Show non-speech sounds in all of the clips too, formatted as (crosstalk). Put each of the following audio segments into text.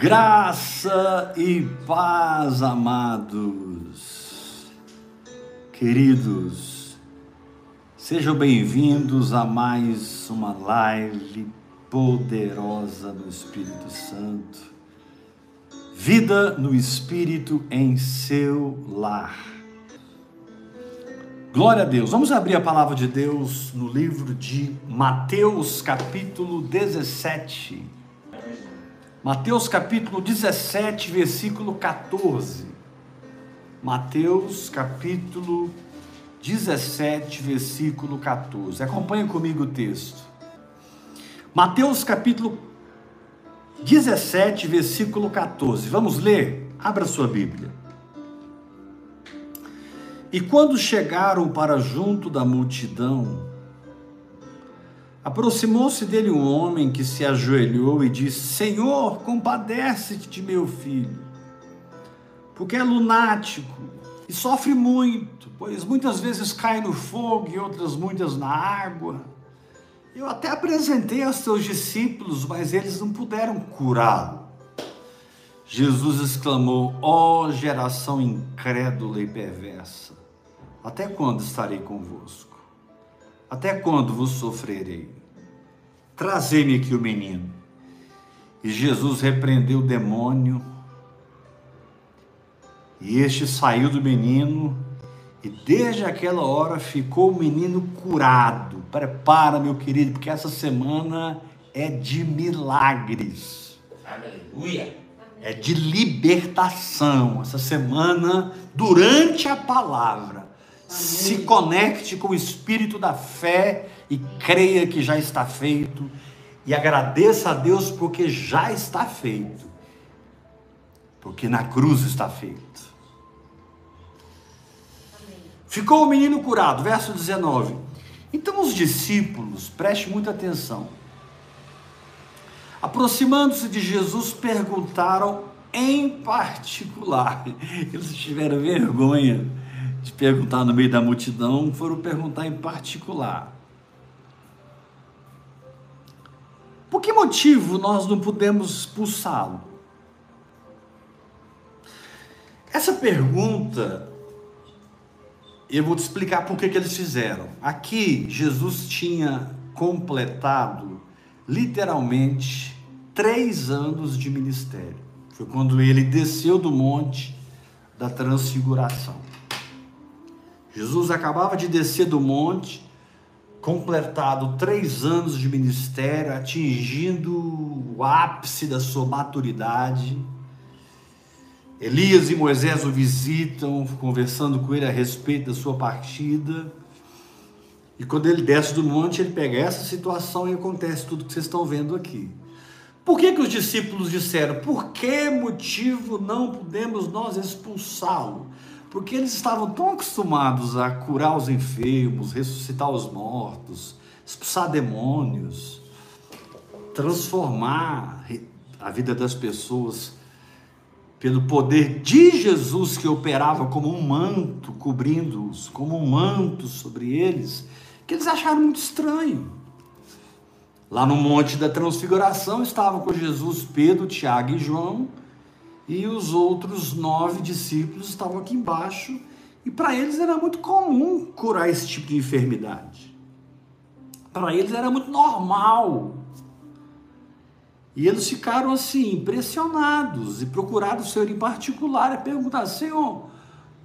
Graça e paz, amados, queridos, sejam bem-vindos a mais uma live poderosa no Espírito Santo. Vida no Espírito em seu lar. Glória a Deus. Vamos abrir a palavra de Deus no livro de Mateus, capítulo 17. Mateus capítulo 17, versículo 14. Mateus capítulo 17, versículo 14. Acompanhe comigo o texto. Mateus capítulo 17, versículo 14. Vamos ler? Abra sua Bíblia. E quando chegaram para junto da multidão, Aproximou-se dele um homem que se ajoelhou e disse: Senhor, compadece-te de meu filho, porque é lunático e sofre muito, pois muitas vezes cai no fogo e outras muitas na água. Eu até apresentei aos teus discípulos, mas eles não puderam curá-lo. Jesus exclamou: Ó oh, geração incrédula e perversa, até quando estarei convosco? Até quando vos sofrerei? Trazei-me aqui o menino. E Jesus repreendeu o demônio. E este saiu do menino, e desde aquela hora ficou o menino curado. Prepara, meu querido, porque essa semana é de milagres. Aleluia. É de libertação. Essa semana, durante a palavra, se conecte com o espírito da fé e creia que já está feito e agradeça a Deus porque já está feito. Porque na cruz está feito. Ficou o menino curado, verso 19. Então os discípulos, preste muita atenção. Aproximando-se de Jesus, perguntaram em particular. (laughs) Eles tiveram vergonha de perguntar no meio da multidão, foram perguntar em particular. Por que motivo nós não podemos expulsá-lo? Essa pergunta, eu vou te explicar por que, que eles fizeram. Aqui, Jesus tinha completado, literalmente, três anos de ministério. Foi quando ele desceu do monte da transfiguração. Jesus acabava de descer do monte, completado três anos de ministério, atingindo o ápice da sua maturidade. Elias e Moisés o visitam, conversando com ele a respeito da sua partida. E quando ele desce do monte, ele pega essa situação e acontece tudo que vocês estão vendo aqui. Por que, que os discípulos disseram? Por que motivo não podemos nós expulsá-lo? Porque eles estavam tão acostumados a curar os enfermos, ressuscitar os mortos, expulsar demônios, transformar a vida das pessoas pelo poder de Jesus que operava como um manto cobrindo-os, como um manto sobre eles, que eles acharam muito estranho. Lá no Monte da Transfiguração estavam com Jesus Pedro, Tiago e João, e os outros nove discípulos estavam aqui embaixo, e para eles era muito comum curar esse tipo de enfermidade. Para eles era muito normal. E eles ficaram assim, impressionados, e procuraram o Senhor em particular e perguntaram: Senhor,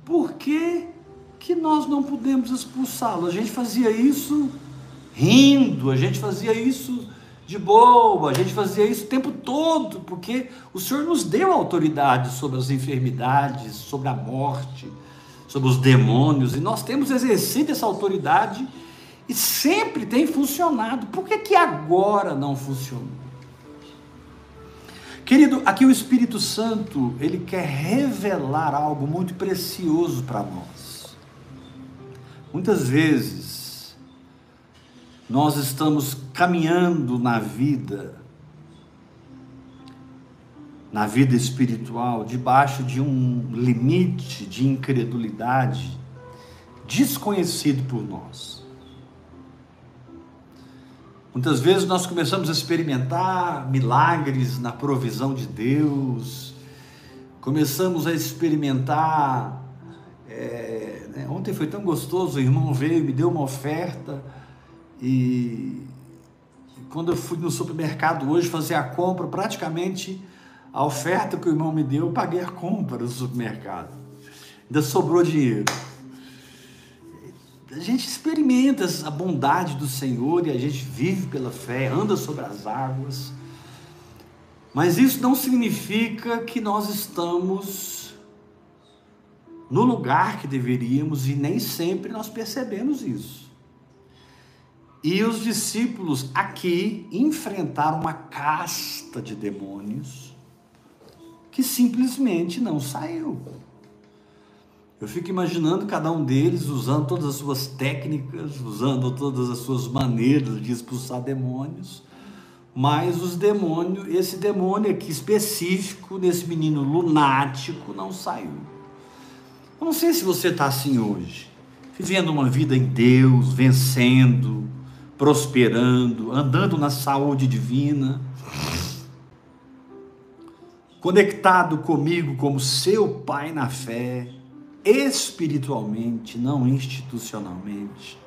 por que, que nós não podemos expulsá-lo? A gente fazia isso rindo, a gente fazia isso de boa, a gente fazia isso o tempo todo, porque o Senhor nos deu autoridade sobre as enfermidades, sobre a morte, sobre os demônios, e nós temos exercido essa autoridade e sempre tem funcionado. Por que, que agora não funcionou? Querido, aqui o Espírito Santo, ele quer revelar algo muito precioso para nós. Muitas vezes, nós estamos caminhando na vida, na vida espiritual, debaixo de um limite de desconhecido por nós. Muitas vezes nós começamos a experimentar milagres na provisão de Deus, começamos a experimentar. É, né? Ontem foi tão gostoso, o irmão veio, me deu uma oferta e quando eu fui no supermercado hoje fazer a compra, praticamente a oferta que o irmão me deu, eu paguei a compra do supermercado. Ainda sobrou dinheiro a gente experimenta a bondade do Senhor e a gente vive pela fé, anda sobre as águas. Mas isso não significa que nós estamos no lugar que deveríamos e nem sempre nós percebemos isso. E os discípulos aqui enfrentaram uma casta de demônios que simplesmente não saiu. Eu fico imaginando cada um deles usando todas as suas técnicas, usando todas as suas maneiras de expulsar demônios, mas os demônios, esse demônio aqui específico, nesse menino lunático, não saiu. Eu não sei se você está assim hoje, vivendo uma vida em Deus, vencendo, prosperando, andando na saúde divina, conectado comigo como seu Pai na fé espiritualmente, não institucionalmente.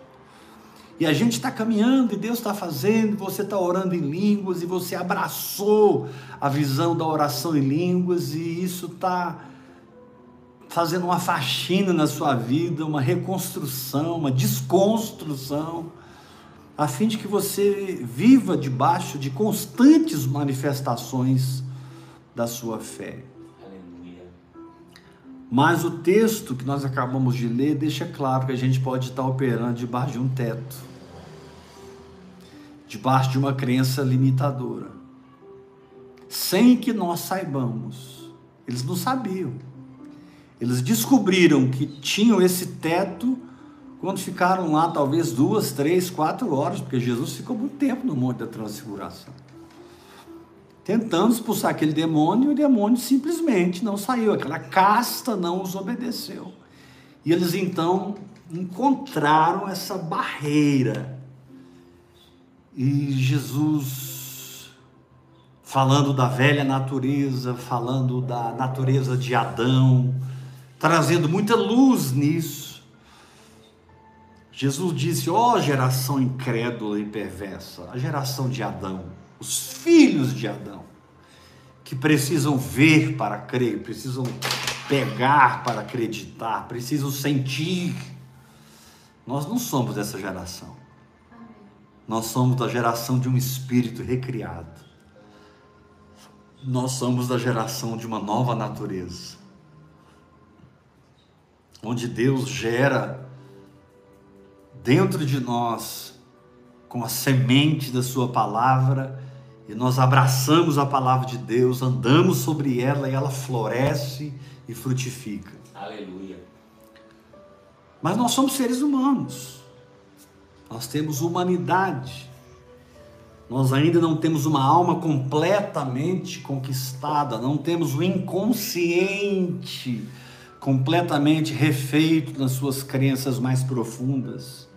E a gente está caminhando e Deus está fazendo, você está orando em línguas e você abraçou a visão da oração em línguas e isso está fazendo uma faxina na sua vida, uma reconstrução, uma desconstrução, a fim de que você viva debaixo de constantes manifestações da sua fé. Mas o texto que nós acabamos de ler deixa claro que a gente pode estar operando debaixo de um teto, debaixo de uma crença limitadora, sem que nós saibamos. Eles não sabiam. Eles descobriram que tinham esse teto quando ficaram lá, talvez duas, três, quatro horas, porque Jesus ficou muito tempo no Monte da Transfiguração tentando expulsar aquele demônio, e o demônio simplesmente não saiu, aquela casta não os obedeceu. E eles então encontraram essa barreira. E Jesus, falando da velha natureza, falando da natureza de Adão, trazendo muita luz nisso. Jesus disse: Ó oh, geração incrédula e perversa, a geração de Adão os filhos de Adão, que precisam ver para crer, precisam pegar para acreditar, precisam sentir. Nós não somos dessa geração. Nós somos da geração de um espírito recriado. Nós somos da geração de uma nova natureza. Onde Deus gera dentro de nós, com a semente da Sua palavra, e nós abraçamos a palavra de Deus, andamos sobre ela e ela floresce e frutifica. Aleluia. Mas nós somos seres humanos, nós temos humanidade, nós ainda não temos uma alma completamente conquistada, não temos o inconsciente completamente refeito nas suas crenças mais profundas.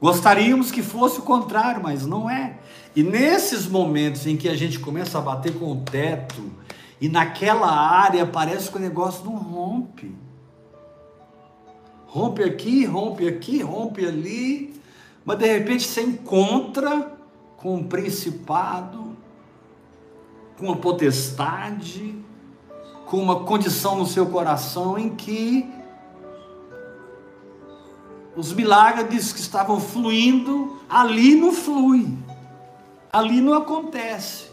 Gostaríamos que fosse o contrário, mas não é. E nesses momentos em que a gente começa a bater com o teto, e naquela área parece que o negócio não rompe. Rompe aqui, rompe aqui, rompe ali, mas de repente você encontra com um principado, com uma potestade, com uma condição no seu coração em que os milagres que estavam fluindo, ali não flui. Ali não acontece.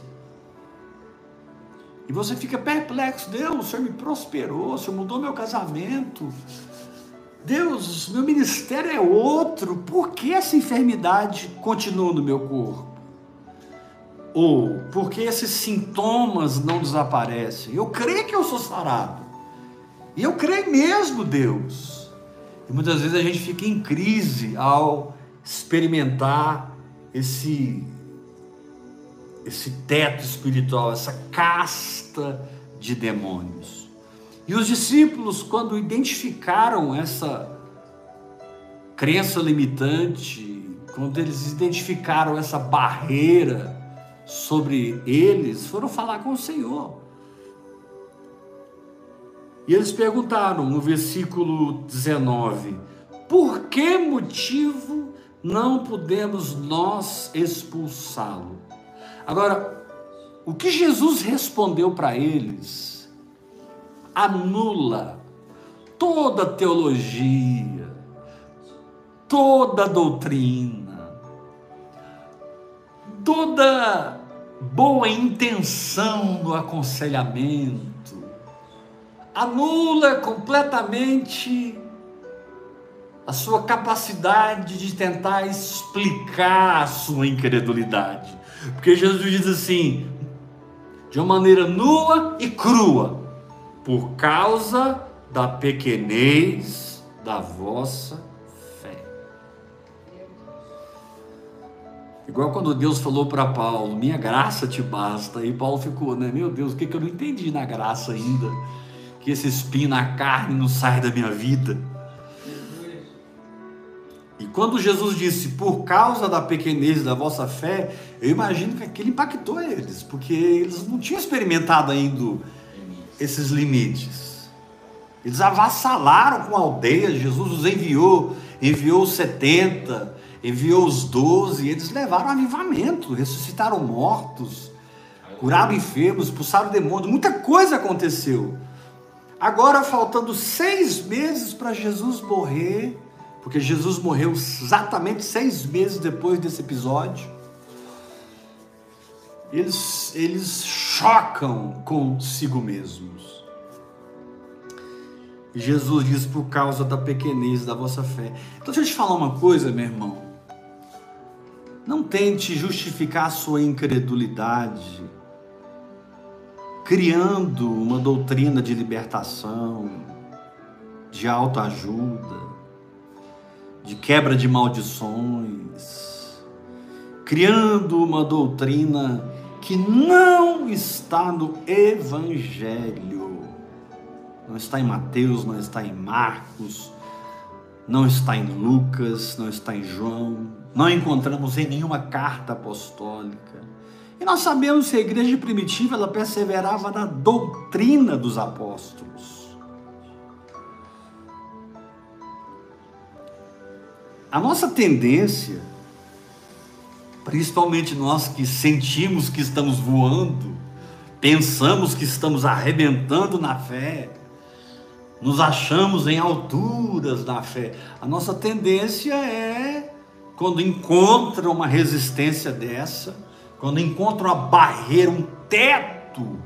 E você fica perplexo, Deus, o Senhor me prosperou, o Senhor mudou meu casamento. Deus, meu ministério é outro, por que essa enfermidade continua no meu corpo? Ou por que esses sintomas não desaparecem? Eu creio que eu sou sarado. E eu creio mesmo, Deus. E muitas vezes a gente fica em crise ao experimentar esse esse teto espiritual, essa casta de demônios. E os discípulos, quando identificaram essa crença limitante, quando eles identificaram essa barreira sobre eles, foram falar com o Senhor. E eles perguntaram no versículo 19: Por que motivo não podemos nós expulsá-lo? Agora, o que Jesus respondeu para eles anula toda teologia, toda doutrina, toda boa intenção no aconselhamento, anula completamente a sua capacidade de tentar explicar a sua incredulidade. Porque Jesus diz assim, de uma maneira nua e crua, por causa da pequenez da vossa Igual quando Deus falou para Paulo, minha graça te basta, e Paulo ficou, né? Meu Deus, o que, que eu não entendi na graça ainda? Que esse espinho na carne não sai da minha vida. E quando Jesus disse, por causa da pequenez da vossa fé, eu imagino que aquilo impactou eles, porque eles não tinham experimentado ainda esses limites. Eles avassalaram com aldeias, Jesus os enviou, enviou os 70, enviou os 12, eles levaram avivamento, ressuscitaram mortos, curaram enfermos, expulsaram demônios, muita coisa aconteceu. Agora, faltando seis meses para Jesus morrer, porque Jesus morreu exatamente seis meses depois desse episódio. Eles, eles chocam consigo mesmos. Jesus diz: por causa da pequenez da vossa fé. Então, deixa eu te falar uma coisa, meu irmão. Não tente justificar sua incredulidade criando uma doutrina de libertação, de autoajuda de quebra de maldições, criando uma doutrina que não está no Evangelho, não está em Mateus, não está em Marcos, não está em Lucas, não está em João, não encontramos em nenhuma carta apostólica. E nós sabemos que a igreja primitiva ela perseverava na doutrina dos apóstolos. A nossa tendência, principalmente nós que sentimos que estamos voando, pensamos que estamos arrebentando na fé, nos achamos em alturas na fé. A nossa tendência é, quando encontra uma resistência dessa, quando encontra uma barreira, um teto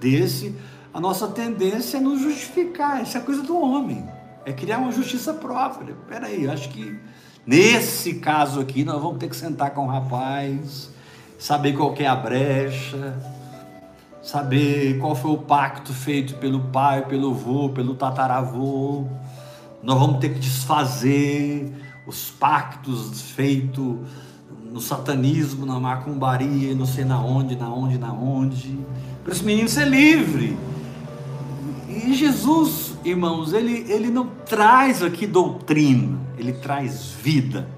desse, a nossa tendência é nos justificar. Isso é coisa do homem é criar uma justiça própria. Peraí, acho que nesse caso aqui nós vamos ter que sentar com o rapaz, saber qual é a brecha, saber qual foi o pacto feito pelo pai, pelo avô, pelo tataravô. Nós vamos ter que desfazer os pactos feitos no satanismo, na macumbaria, não sei na onde, na onde, na onde. Para esse menino ser livre. E Jesus irmãos, ele, ele não traz aqui doutrina, ele traz vida.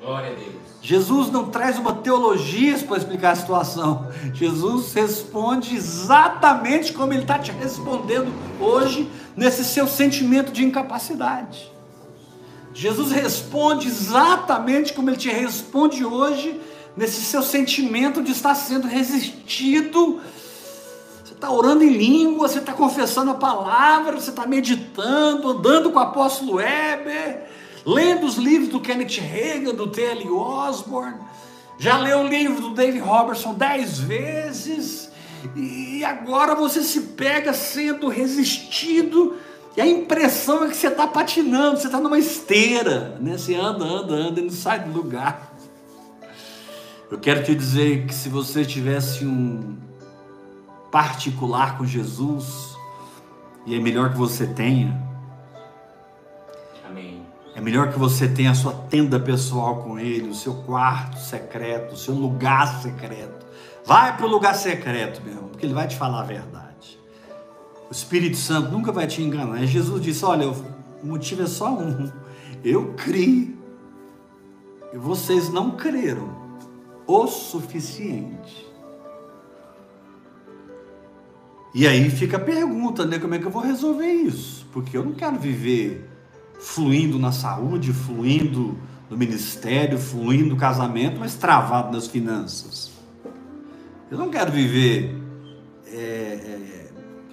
Glória a Deus. Jesus não traz uma teologia para explicar a situação. Jesus responde exatamente como ele está te respondendo hoje, nesse seu sentimento de incapacidade. Jesus responde exatamente como ele te responde hoje, nesse seu sentimento de estar sendo resistido está orando em língua, você está confessando a palavra, você está meditando, andando com o apóstolo Weber, lendo os livros do Kenneth Reagan, do T.L. Osborne, já leu o livro do David Robertson dez vezes, e agora você se pega sendo resistido, e a impressão é que você está patinando, você está numa esteira, né? você anda, anda, anda e não sai do lugar. Eu quero te dizer que se você tivesse um particular com Jesus, e é melhor que você tenha. Amém. É melhor que você tenha a sua tenda pessoal com Ele, o seu quarto secreto, o seu lugar secreto. Vai para o lugar secreto, meu irmão, porque Ele vai te falar a verdade. O Espírito Santo nunca vai te enganar. E Jesus disse: Olha, o motivo é só um. Eu criei. vocês não creram o suficiente. E aí fica a pergunta, né? Como é que eu vou resolver isso? Porque eu não quero viver fluindo na saúde, fluindo no ministério, fluindo no casamento, mas travado nas finanças. Eu não quero viver é, é,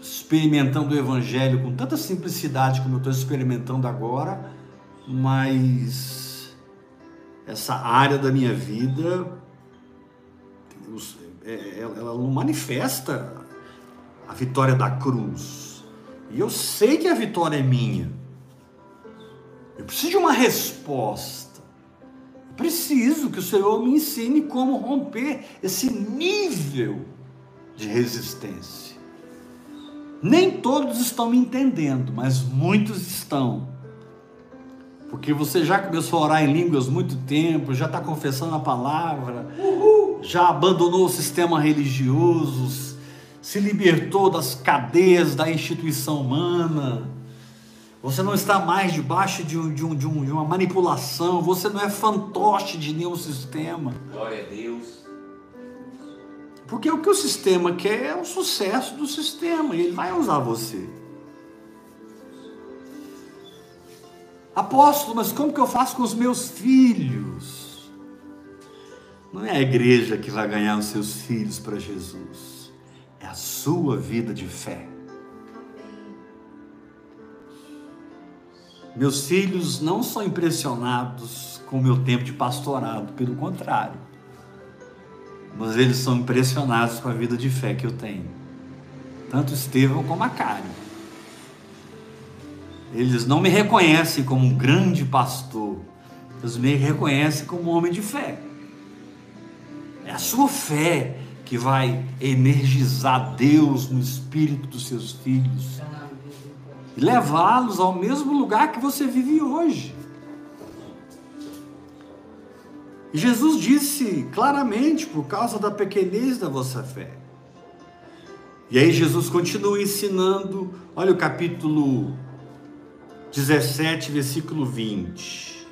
experimentando o Evangelho com tanta simplicidade como eu estou experimentando agora, mas essa área da minha vida é, ela não manifesta a vitória da cruz. E eu sei que a vitória é minha. Eu preciso de uma resposta. Eu preciso que o Senhor me ensine como romper esse nível de resistência. Nem todos estão me entendendo, mas muitos estão. Porque você já começou a orar em línguas muito tempo, já está confessando a palavra, Uhul. já abandonou o sistema religioso, se libertou das cadeias da instituição humana, você não está mais debaixo de, um, de, um, de, um, de uma manipulação, você não é fantoche de nenhum sistema. Glória a Deus. Porque o que o sistema quer é o sucesso do sistema, e ele vai usar você. Apóstolo, mas como que eu faço com os meus filhos? Não é a igreja que vai ganhar os seus filhos para Jesus é a sua vida de fé. Meus filhos não são impressionados com o meu tempo de pastorado, pelo contrário. Mas eles são impressionados com a vida de fé que eu tenho. Tanto Estevão como a Karen. Eles não me reconhecem como um grande pastor. Eles me reconhecem como um homem de fé. É a sua fé que vai energizar Deus no espírito dos seus filhos e levá-los ao mesmo lugar que você vive hoje. Jesus disse claramente por causa da pequenez da vossa fé. E aí Jesus continua ensinando, olha o capítulo 17, versículo 20.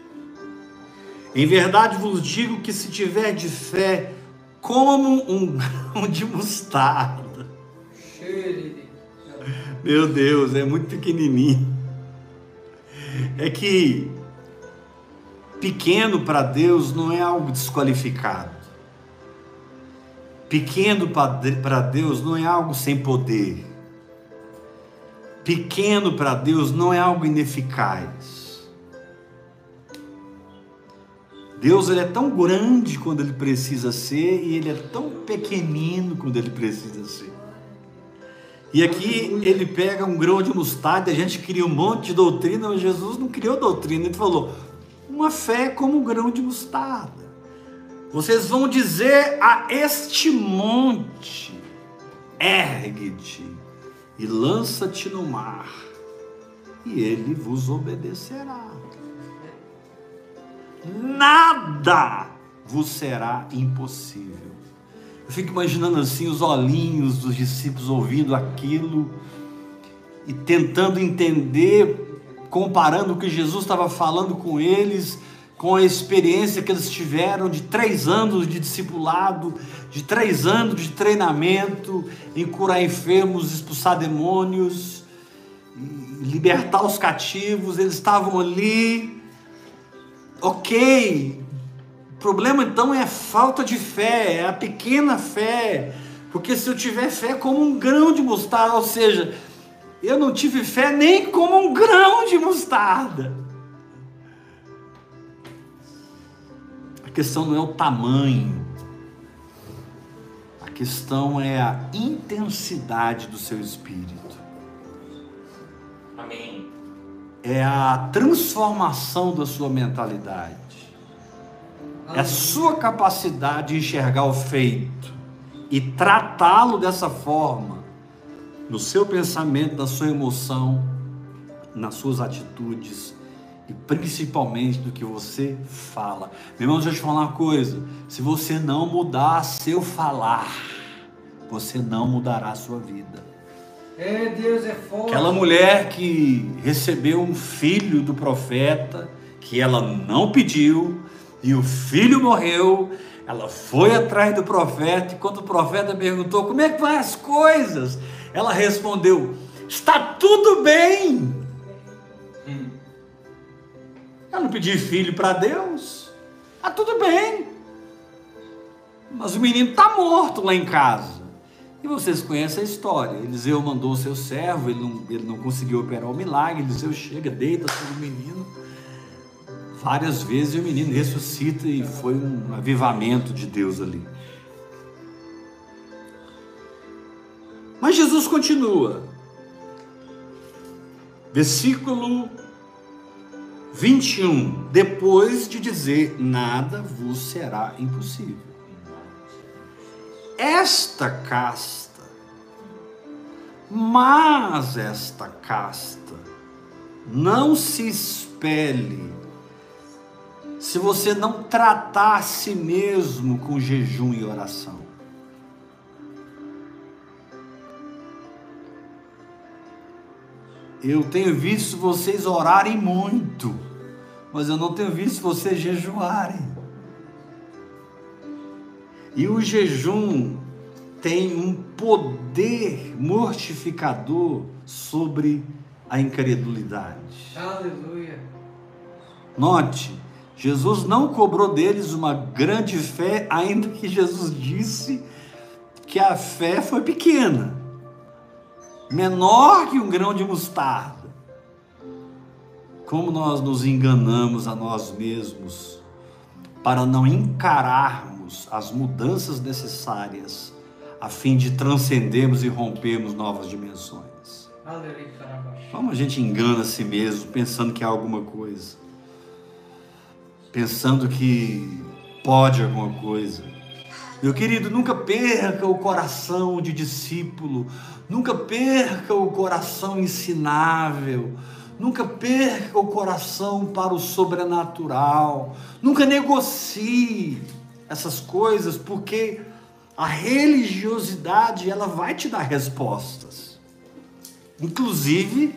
Em verdade vos digo que se tiver de fé como um grão de mostarda. Meu Deus, é muito pequenininho. É que pequeno para Deus não é algo desqualificado. Pequeno para Deus não é algo sem poder. Pequeno para Deus não é algo ineficaz. Deus ele é tão grande quando ele precisa ser e ele é tão pequenino quando ele precisa ser. E aqui ele pega um grão de mostarda, a gente cria um monte de doutrina, mas Jesus não criou doutrina, ele falou: uma fé como um grão de mostarda. Vocês vão dizer a este monte: ergue-te e lança-te no mar, e ele vos obedecerá nada vos será impossível. Eu fico imaginando assim os olhinhos dos discípulos ouvindo aquilo e tentando entender, comparando o que Jesus estava falando com eles, com a experiência que eles tiveram de três anos de discipulado, de três anos de treinamento em curar enfermos, expulsar demônios, libertar os cativos. Eles estavam ali Ok, o problema então é a falta de fé, é a pequena fé. Porque se eu tiver fé como um grão de mostarda, ou seja, eu não tive fé nem como um grão de mostarda. A questão não é o tamanho, a questão é a intensidade do seu espírito. Amém é a transformação da sua mentalidade. É a sua capacidade de enxergar o feito e tratá-lo dessa forma no seu pensamento, na sua emoção, nas suas atitudes e principalmente do que você fala. Meu irmão, deixa eu te falar uma coisa: se você não mudar seu falar, você não mudará a sua vida. É, Deus é forte. Aquela mulher que recebeu um filho do profeta, que ela não pediu, E o filho morreu, ela foi atrás do profeta, e quando o profeta perguntou como é que vai as coisas, ela respondeu: está tudo bem. Hum. Eu não pedi filho para Deus, está tudo bem. Mas o menino está morto lá em casa. E vocês conhecem a história. Eliseu mandou o seu servo, ele não, ele não conseguiu operar o milagre. Eliseu chega, deita sobre o menino. Várias vezes o menino ressuscita e foi um avivamento de Deus ali. Mas Jesus continua. Versículo 21. Depois de dizer: Nada vos será impossível esta casta, mas esta casta não se espelhe se você não tratar a si mesmo com jejum e oração. Eu tenho visto vocês orarem muito, mas eu não tenho visto vocês jejuarem. E o jejum tem um poder mortificador sobre a incredulidade. Aleluia. Note, Jesus não cobrou deles uma grande fé, ainda que Jesus disse que a fé foi pequena, menor que um grão de mostarda. Como nós nos enganamos a nós mesmos para não encararmos as mudanças necessárias a fim de transcendermos e rompermos novas dimensões. Como a gente engana a si mesmo pensando que é alguma coisa, pensando que pode alguma coisa. Meu querido, nunca perca o coração de discípulo, nunca perca o coração ensinável, nunca perca o coração para o sobrenatural, nunca negocie essas coisas, porque a religiosidade ela vai te dar respostas, inclusive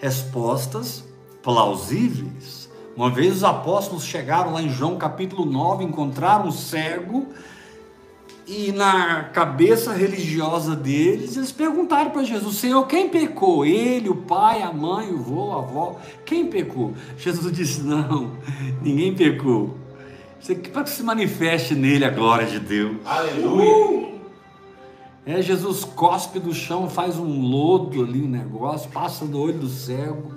respostas plausíveis. Uma vez os apóstolos chegaram lá em João capítulo 9, encontraram um cego e na cabeça religiosa deles, eles perguntaram para Jesus: Senhor, quem pecou? Ele, o pai, a mãe, o avô, a avó? Quem pecou? Jesus disse: Não, ninguém pecou. Para que se manifeste nele a glória de Deus. Aleluia. Uh! É, Jesus cospe do chão, faz um lodo ali, um negócio, passa no olho do cego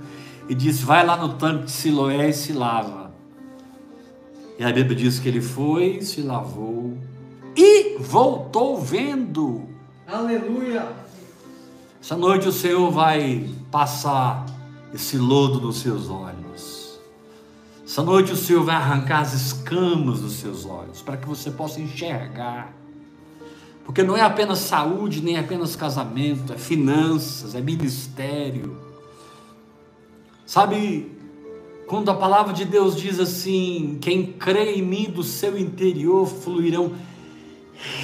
e diz: Vai lá no tanque de Siloé e se lava. E a Bíblia diz que ele foi, se lavou e voltou vendo. Aleluia. Essa noite o Senhor vai passar esse lodo nos seus olhos. Essa noite o Senhor vai arrancar as escamas dos seus olhos, para que você possa enxergar. Porque não é apenas saúde, nem apenas casamento, é finanças, é ministério. Sabe, quando a palavra de Deus diz assim: quem crê em mim do seu interior fluirão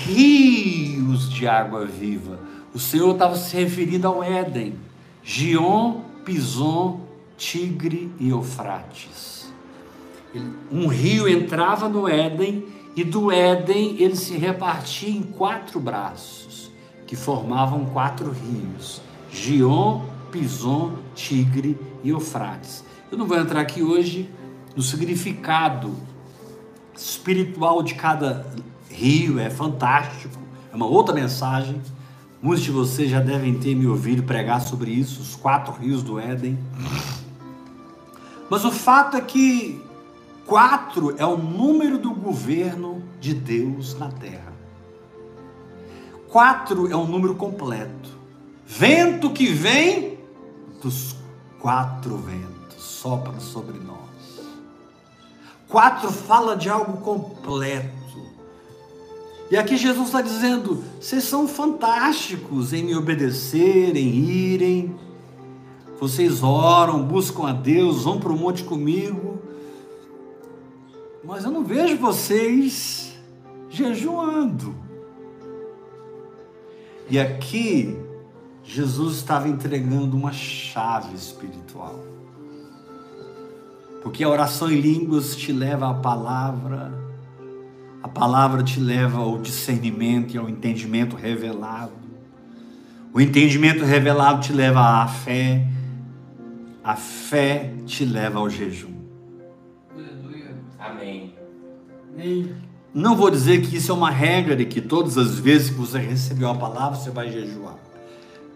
rios de água viva. O Senhor estava se referindo ao Éden, Gion, Pison, Tigre e Eufrates um rio entrava no Éden e do Éden ele se repartia em quatro braços, que formavam quatro rios: Gion, Pison, Tigre e Eufrates. Eu não vou entrar aqui hoje no significado espiritual de cada rio, é fantástico, é uma outra mensagem. Muitos de vocês já devem ter me ouvido pregar sobre isso, os quatro rios do Éden. Mas o fato é que Quatro é o número do governo de Deus na terra. Quatro é um número completo. Vento que vem dos quatro ventos sopra sobre nós. Quatro fala de algo completo. E aqui Jesus está dizendo: vocês são fantásticos em me obedecer, em irem. Vocês oram, buscam a Deus, vão para o monte comigo mas eu não vejo vocês jejuando. E aqui, Jesus estava entregando uma chave espiritual. Porque a oração em línguas te leva à palavra, a palavra te leva ao discernimento e ao entendimento revelado. O entendimento revelado te leva à fé, a fé te leva ao jejum. Aleluia. Amém. Amém. Não vou dizer que isso é uma regra de que todas as vezes que você recebeu a palavra você vai jejuar.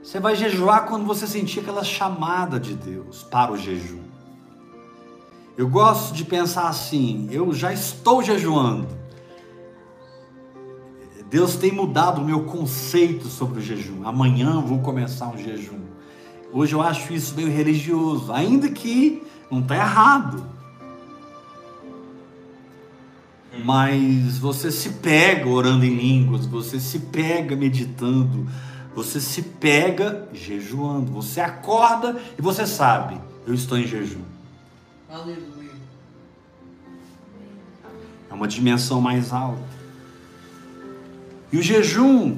Você vai jejuar quando você sentir aquela chamada de Deus para o jejum. Eu gosto de pensar assim: eu já estou jejuando. Deus tem mudado o meu conceito sobre o jejum. Amanhã vou começar um jejum. Hoje eu acho isso meio religioso, ainda que não está errado. Mas você se pega orando em línguas, você se pega meditando, você se pega jejuando. Você acorda e você sabe, eu estou em jejum. Aleluia. É uma dimensão mais alta. E o jejum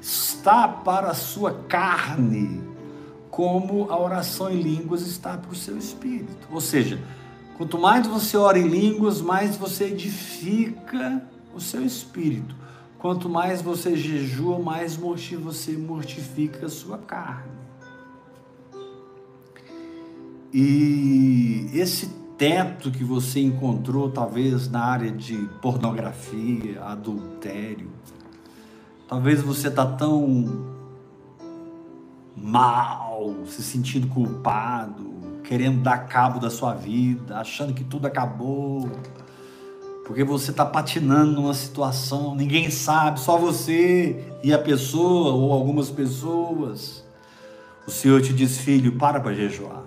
está para a sua carne, como a oração em línguas está para o seu espírito. Ou seja, quanto mais você ora em línguas, mais você edifica o seu espírito. Quanto mais você jejua, mais você mortifica a sua carne. E esse teto que você encontrou, talvez na área de pornografia, adultério, talvez você está tão mal, se sentindo culpado, querendo dar cabo da sua vida, achando que tudo acabou, porque você está patinando numa situação, ninguém sabe, só você e a pessoa ou algumas pessoas. O Senhor te diz, filho, para para jejuar.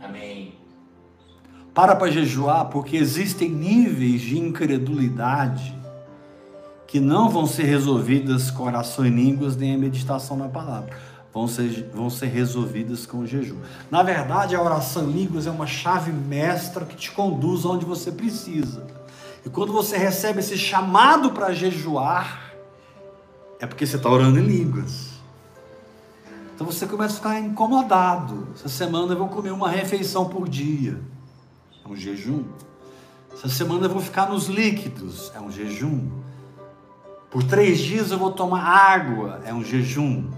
Amém. Para para jejuar, porque existem níveis de incredulidade que não vão ser resolvidas com oração em línguas nem a meditação na palavra. Vão ser, vão ser resolvidas com jejum. Na verdade, a oração em línguas é uma chave mestra que te conduz onde você precisa. E quando você recebe esse chamado para jejuar, é porque você está orando em línguas. Então você começa a ficar incomodado. Essa semana eu vou comer uma refeição por dia. É um jejum. Essa semana eu vou ficar nos líquidos. É um jejum. Por três dias eu vou tomar água. É um jejum.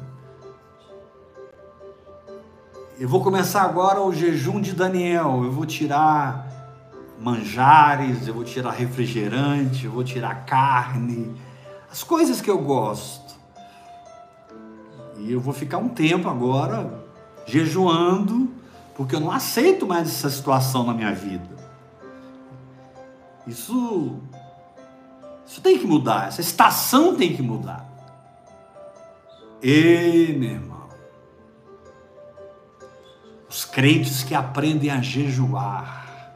Eu vou começar agora o jejum de Daniel. Eu vou tirar manjares, eu vou tirar refrigerante, eu vou tirar carne, as coisas que eu gosto. E eu vou ficar um tempo agora jejuando, porque eu não aceito mais essa situação na minha vida. Isso isso tem que mudar, essa estação tem que mudar. E, meu irmão, os crentes que aprendem a jejuar,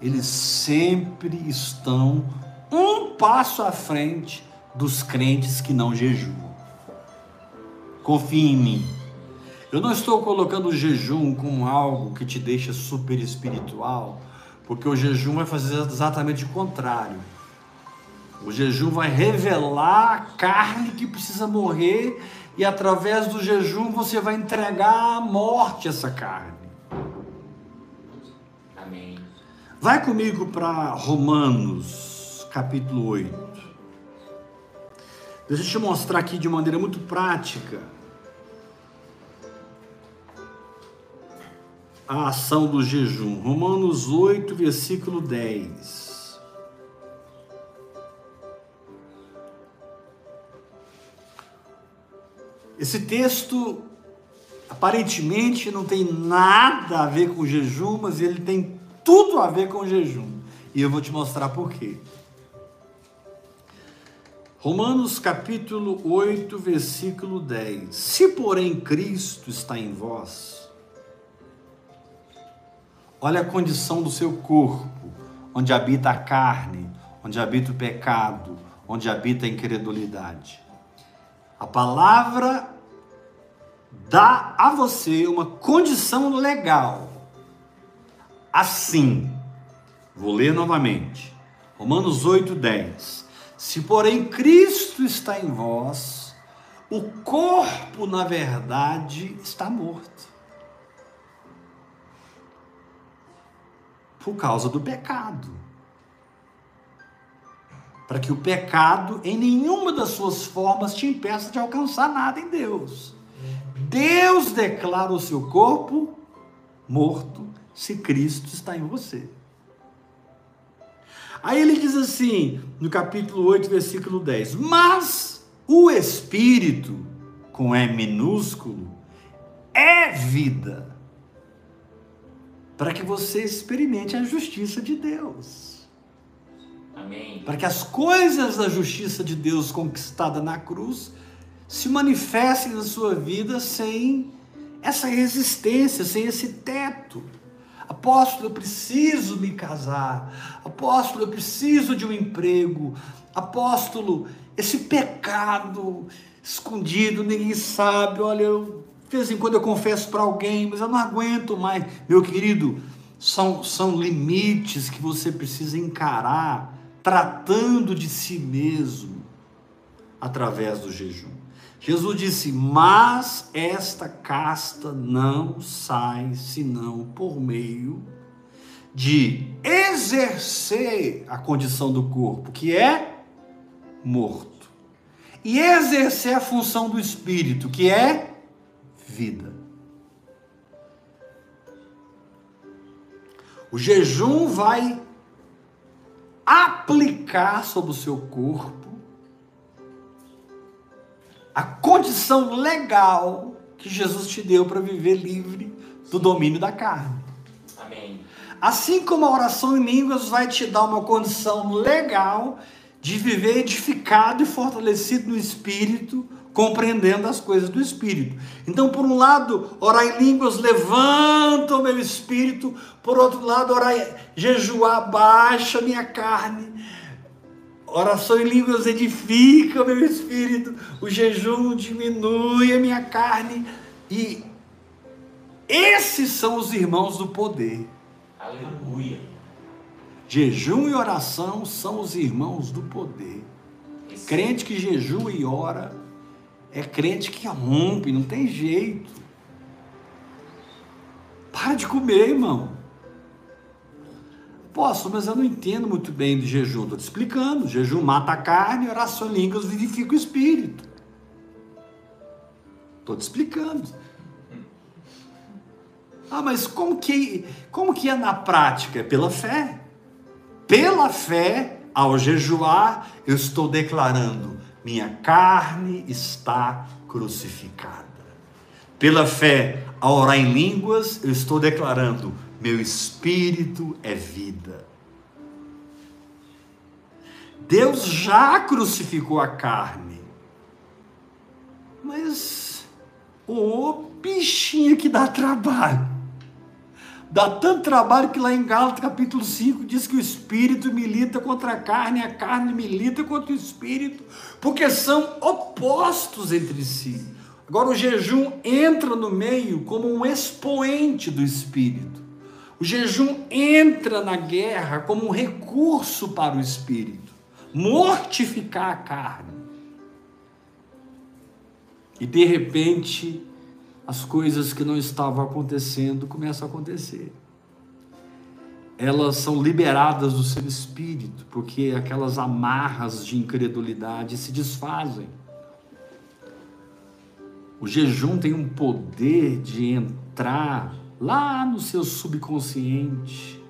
eles sempre estão um passo à frente dos crentes que não jejuam. Confie em mim. Eu não estou colocando o jejum como algo que te deixa super espiritual, porque o jejum vai fazer exatamente o contrário. O jejum vai revelar a carne que precisa morrer e através do jejum você vai entregar à morte essa carne. Amém. Vai comigo para Romanos, capítulo 8. Deixa eu te mostrar aqui de maneira muito prática a ação do jejum. Romanos 8, versículo 10. Esse texto aparentemente não tem nada a ver com jejum, mas ele tem tudo a ver com jejum. E eu vou te mostrar por quê. Romanos capítulo 8, versículo 10. Se porém Cristo está em vós, olha a condição do seu corpo, onde habita a carne, onde habita o pecado, onde habita a incredulidade. A palavra dá a você uma condição legal. Assim, vou ler novamente. Romanos 8:10. Se porém Cristo está em vós, o corpo, na verdade, está morto. Por causa do pecado. Para que o pecado, em nenhuma das suas formas, te impeça de alcançar nada em Deus. Deus declara o seu corpo morto se Cristo está em você. Aí ele diz assim, no capítulo 8, versículo 10: Mas o Espírito, com E minúsculo, é vida, para que você experimente a justiça de Deus. Amém. Para que as coisas da justiça de Deus conquistada na cruz se manifestem na sua vida sem essa resistência, sem esse teto. Apóstolo, eu preciso me casar. Apóstolo, eu preciso de um emprego. Apóstolo, esse pecado escondido, ninguém sabe. Olha, eu, de vez em quando eu confesso para alguém, mas eu não aguento mais. Meu querido, são, são limites que você precisa encarar, tratando de si mesmo através do jejum. Jesus disse: Mas esta casta não sai senão por meio de exercer a condição do corpo, que é morto, e exercer a função do espírito, que é vida. O jejum vai aplicar sobre o seu corpo a condição legal que Jesus te deu para viver livre do domínio da carne. Amém. Assim como a oração em línguas vai te dar uma condição legal de viver edificado e fortalecido no espírito, compreendendo as coisas do espírito. Então, por um lado, orar em línguas levanta o meu espírito, por outro lado, orar jejuar baixa minha carne. Oração em línguas edifica o meu espírito, o jejum diminui a minha carne e esses são os irmãos do poder. Aleluia. Jejum e oração são os irmãos do poder. Esse- Crente que jejua e ora é crente que rompe, não tem jeito. Para de comer, irmão. Posso, mas eu não entendo muito bem de jejum. Estou te explicando. Jejum mata a carne, oração em línguas vivifica o espírito. Estou te explicando. Ah, mas como que, como que é na prática? É pela fé. Pela fé, ao jejuar, eu estou declarando: minha carne está crucificada. Pela fé, ao orar em línguas, eu estou declarando: meu espírito é vida. Deus já crucificou a carne. Mas, ô bichinha que dá trabalho. Dá tanto trabalho que lá em Gálatas capítulo 5 diz que o espírito milita contra a carne, a carne milita contra o espírito, porque são opostos entre si. Agora o jejum entra no meio como um expoente do espírito. O jejum entra na guerra como um recurso para o espírito, mortificar a carne. E de repente, as coisas que não estavam acontecendo começam a acontecer. Elas são liberadas do seu espírito, porque aquelas amarras de incredulidade se desfazem. O jejum tem um poder de entrar lá no seu subconsciente.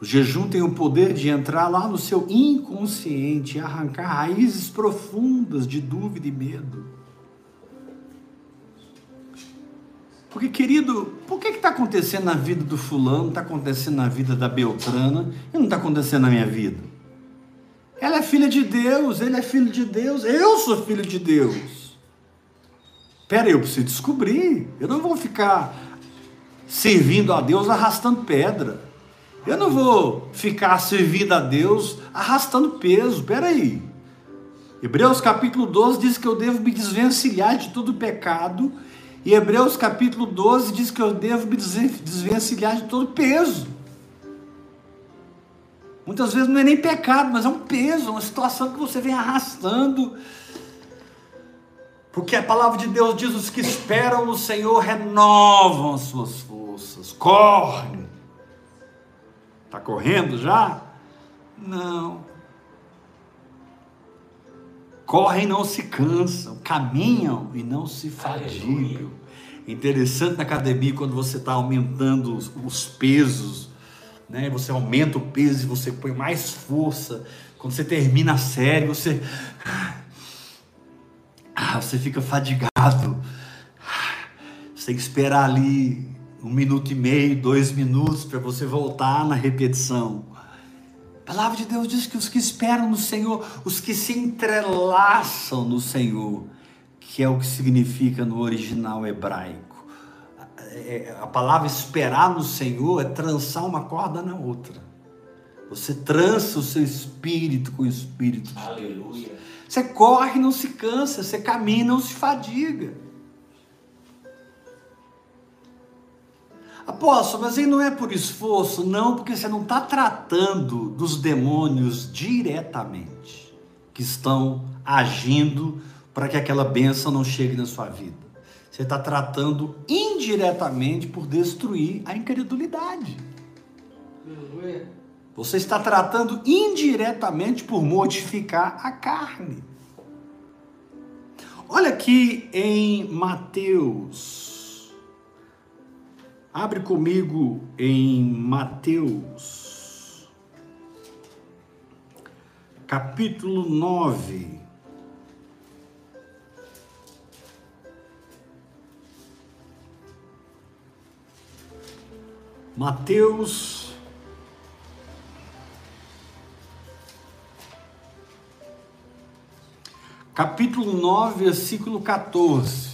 O jejum tem o poder de entrar lá no seu inconsciente e arrancar raízes profundas de dúvida e medo. Porque, querido, por que está acontecendo na vida do fulano, está acontecendo na vida da Beltrana e não está acontecendo na minha vida? Ela é filha de Deus, ele é filho de Deus, eu sou filho de Deus. Pera, eu preciso descobrir. Eu não vou ficar servindo a Deus arrastando pedra. Eu não vou ficar servindo a Deus arrastando peso. Pera aí. Hebreus capítulo 12 diz que eu devo me desvencilhar de todo pecado. E Hebreus capítulo 12 diz que eu devo me desvencilhar de todo peso. Muitas vezes não é nem pecado, mas é um peso, uma situação que você vem arrastando. Porque a palavra de Deus diz: os que esperam no Senhor renovam as suas forças. forças. Corre! Está correndo já? Não. Correm e não se cansam, caminham e não se fadigam. Interessante na academia quando você está aumentando os, os pesos, né? Você aumenta o peso e você põe mais força. Quando você termina a série, você ah, você fica fadigado. Você tem que esperar ali um minuto e meio, dois minutos para você voltar na repetição. A palavra de Deus diz que os que esperam no Senhor, os que se entrelaçam no Senhor, que é o que significa no original hebraico. É, A palavra esperar no Senhor é trançar uma corda na outra. Você trança o seu espírito com o espírito de Deus. Você corre, não se cansa, você caminha, não se fadiga. Apóstolo, mas aí não é por esforço, não, porque você não está tratando dos demônios diretamente, que estão agindo para que aquela bênção não chegue na sua vida. Você está tratando indiretamente por destruir a incredulidade. Aleluia. Você está tratando indiretamente por mortificar a carne. Olha aqui em Mateus. Abre comigo em Mateus. Capítulo 9. Mateus capítulo 9, versículo 14.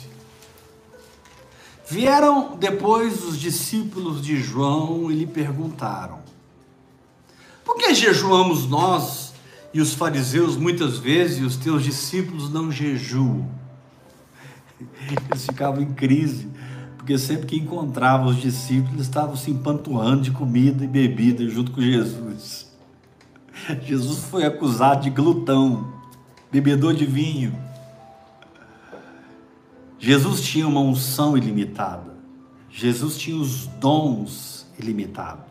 Vieram depois os discípulos de João e lhe perguntaram: Por que jejuamos nós e os fariseus muitas vezes e os teus discípulos não jejuam? Eles ficavam em crise, porque sempre que encontravam os discípulos, estavam se empanturrando de comida e bebida junto com Jesus. Jesus foi acusado de glutão, bebedor de vinho. Jesus tinha uma unção ilimitada. Jesus tinha os dons ilimitados.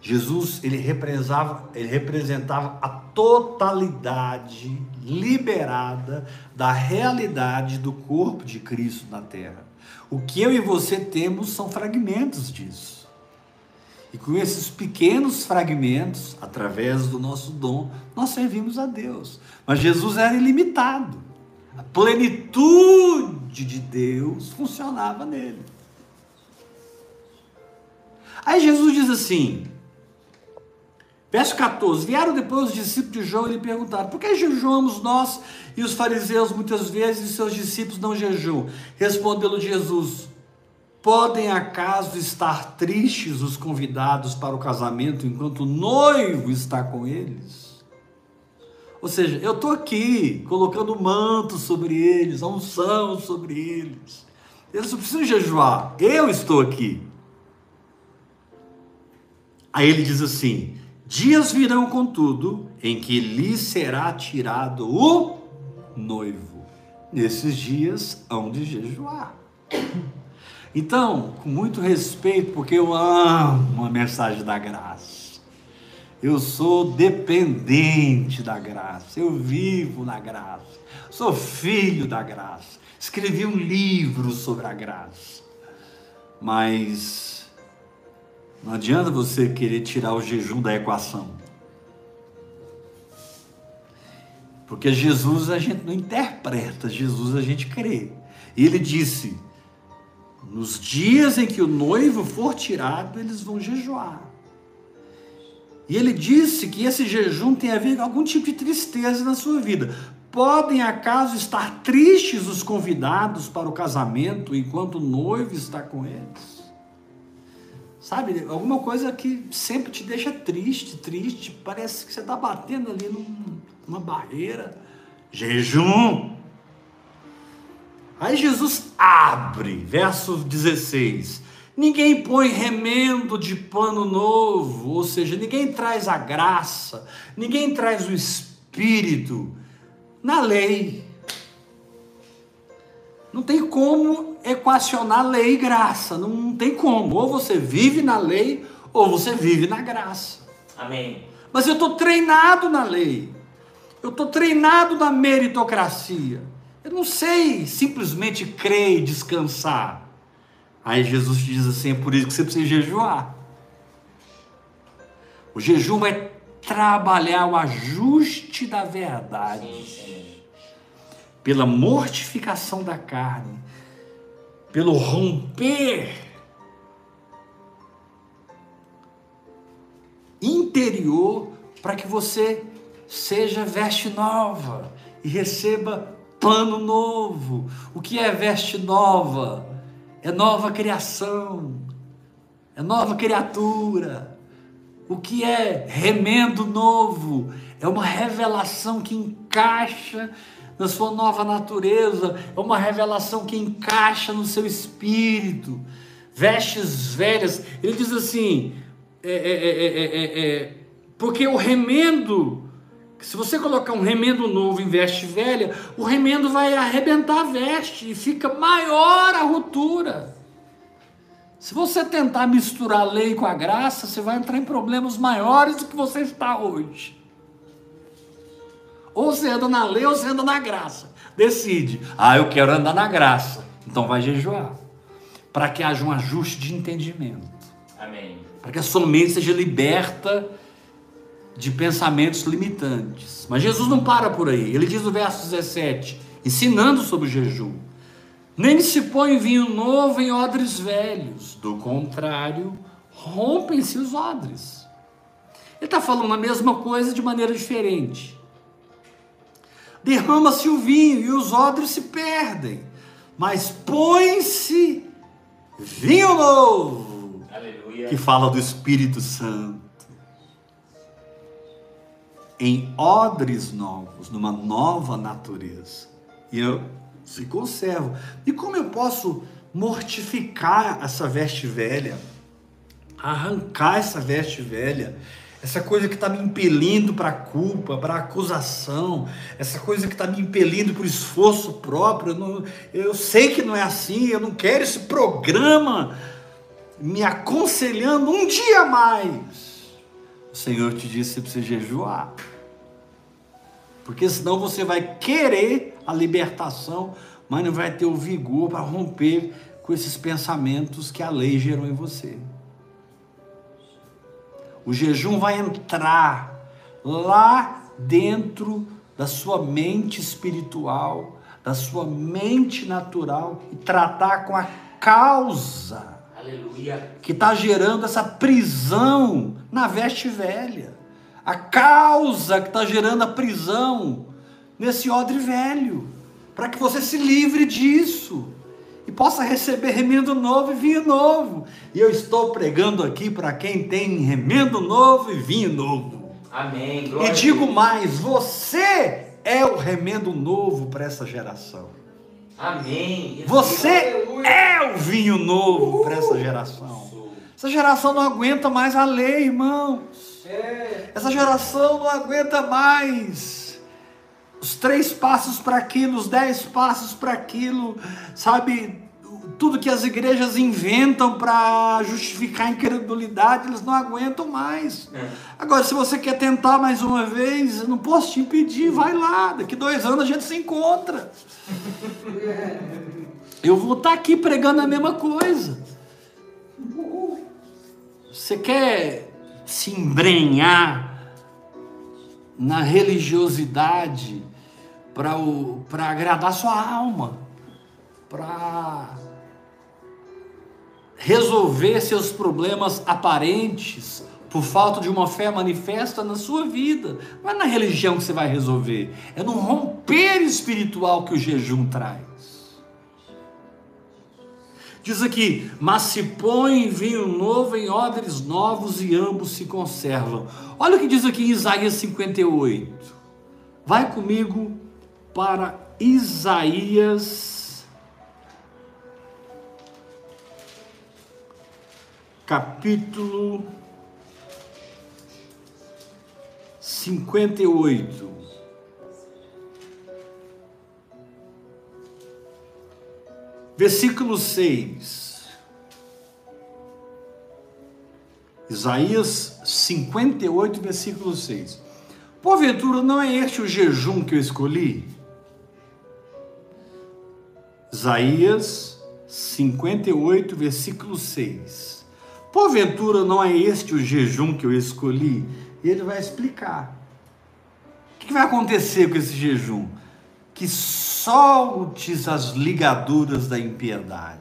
Jesus ele representava, ele representava a totalidade liberada da realidade do corpo de Cristo na terra. O que eu e você temos são fragmentos disso. E com esses pequenos fragmentos, através do nosso dom, nós servimos a Deus. Mas Jesus era ilimitado. A plenitude de Deus funcionava nele. Aí Jesus diz assim, verso 14: Vieram depois os discípulos de João e lhe perguntaram: Por que jejuamos nós e os fariseus muitas vezes e seus discípulos não jejuam? Respondeu Jesus: Podem acaso estar tristes os convidados para o casamento enquanto o noivo está com eles? Ou seja, eu estou aqui colocando manto sobre eles, a unção sobre eles. Eles não precisam jejuar, eu estou aqui. Aí ele diz assim: Dias virão, contudo, em que lhe será tirado o noivo. Nesses dias hão de jejuar. Então, com muito respeito, porque eu amo a mensagem da graça. Eu sou dependente da graça. Eu vivo na graça. Sou filho da graça. Escrevi um livro sobre a graça. Mas não adianta você querer tirar o jejum da equação. Porque Jesus a gente não interpreta, Jesus a gente crê. E ele disse: nos dias em que o noivo for tirado, eles vão jejuar. E ele disse que esse jejum tem a ver com algum tipo de tristeza na sua vida. Podem acaso estar tristes os convidados para o casamento enquanto o noivo está com eles? Sabe, alguma coisa que sempre te deixa triste, triste, parece que você está batendo ali num, numa barreira. Jejum. Aí Jesus abre, verso 16. Ninguém põe remendo de pano novo, ou seja, ninguém traz a graça, ninguém traz o espírito na lei. Não tem como equacionar lei e graça. Não tem como. Ou você vive na lei, ou você vive na graça. Amém. Mas eu estou treinado na lei. Eu estou treinado na meritocracia. Eu não sei simplesmente crer e descansar. Aí Jesus te diz assim: é por isso que você precisa jejuar. O jejum vai trabalhar o ajuste da verdade, Sim, pela mortificação da carne, pelo romper interior, para que você seja veste nova e receba pano novo. O que é veste nova? É nova criação, é nova criatura. O que é remendo novo? É uma revelação que encaixa na sua nova natureza, é uma revelação que encaixa no seu espírito. Vestes velhas, ele diz assim: é, é, é, é, é, é, porque o remendo, se você colocar um remendo novo em veste velha, o remendo vai arrebentar a veste e fica maior a ruptura. Se você tentar misturar a lei com a graça, você vai entrar em problemas maiores do que você está hoje. Ou você anda na lei ou você anda na graça. Decide. Ah, eu quero andar na graça. Então vai jejuar. Para que haja um ajuste de entendimento. Amém. Para que a sua mente seja liberta de pensamentos limitantes. Mas Jesus não para por aí. Ele diz no verso 17, ensinando sobre o jejum: Nem se põe vinho novo em odres velhos, do contrário, rompem-se os odres. Ele está falando a mesma coisa de maneira diferente. Derrama-se o vinho e os odres se perdem, mas põe-se vinho novo Aleluia. que fala do Espírito Santo. Em odres novos, numa nova natureza. E eu se conservo. E como eu posso mortificar essa veste velha? Arrancar essa veste velha? Essa coisa que está me impelindo para a culpa, para a acusação, essa coisa que está me impelindo para o esforço próprio. Eu, não- eu sei que não é assim, eu não quero esse programa me aconselhando um dia mais. O Senhor te disse que você precisa jejuar. Porque senão você vai querer a libertação, mas não vai ter o vigor para romper com esses pensamentos que a lei gerou em você. O jejum vai entrar lá dentro da sua mente espiritual, da sua mente natural e tratar com a causa Aleluia. que está gerando essa prisão na veste velha. A causa que está gerando a prisão nesse odre velho. Para que você se livre disso e possa receber remendo novo e vinho novo. E eu estou pregando aqui para quem tem remendo novo e vinho novo. Amém. E Glória a digo mais: você é o remendo novo para essa geração. Amém. Você é o vinho novo para essa geração. Essa geração não aguenta mais a lei, irmãos. É. Essa geração não aguenta mais os três passos para aquilo, os dez passos para aquilo, sabe? Tudo que as igrejas inventam para justificar a incredulidade, eles não aguentam mais. É. Agora, se você quer tentar mais uma vez, eu não posso te impedir, vai lá. Daqui dois anos a gente se encontra. (laughs) Eu vou estar aqui pregando a mesma coisa. Você quer se embrenhar na religiosidade para agradar sua alma, para resolver seus problemas aparentes por falta de uma fé manifesta na sua vida. Não é na religião que você vai resolver, é no romper espiritual que o jejum traz. Diz aqui: mas se põe vinho novo em odres novos e ambos se conservam. Olha o que diz aqui em Isaías 58. Vai comigo para Isaías, capítulo 58. Versículo 6. Isaías 58, versículo 6. Porventura não é este o jejum que eu escolhi? Isaías 58, versículo 6. Porventura não é este o jejum que eu escolhi? E ele vai explicar. O que vai acontecer com esse jejum? Que soltes as ligaduras da impiedade,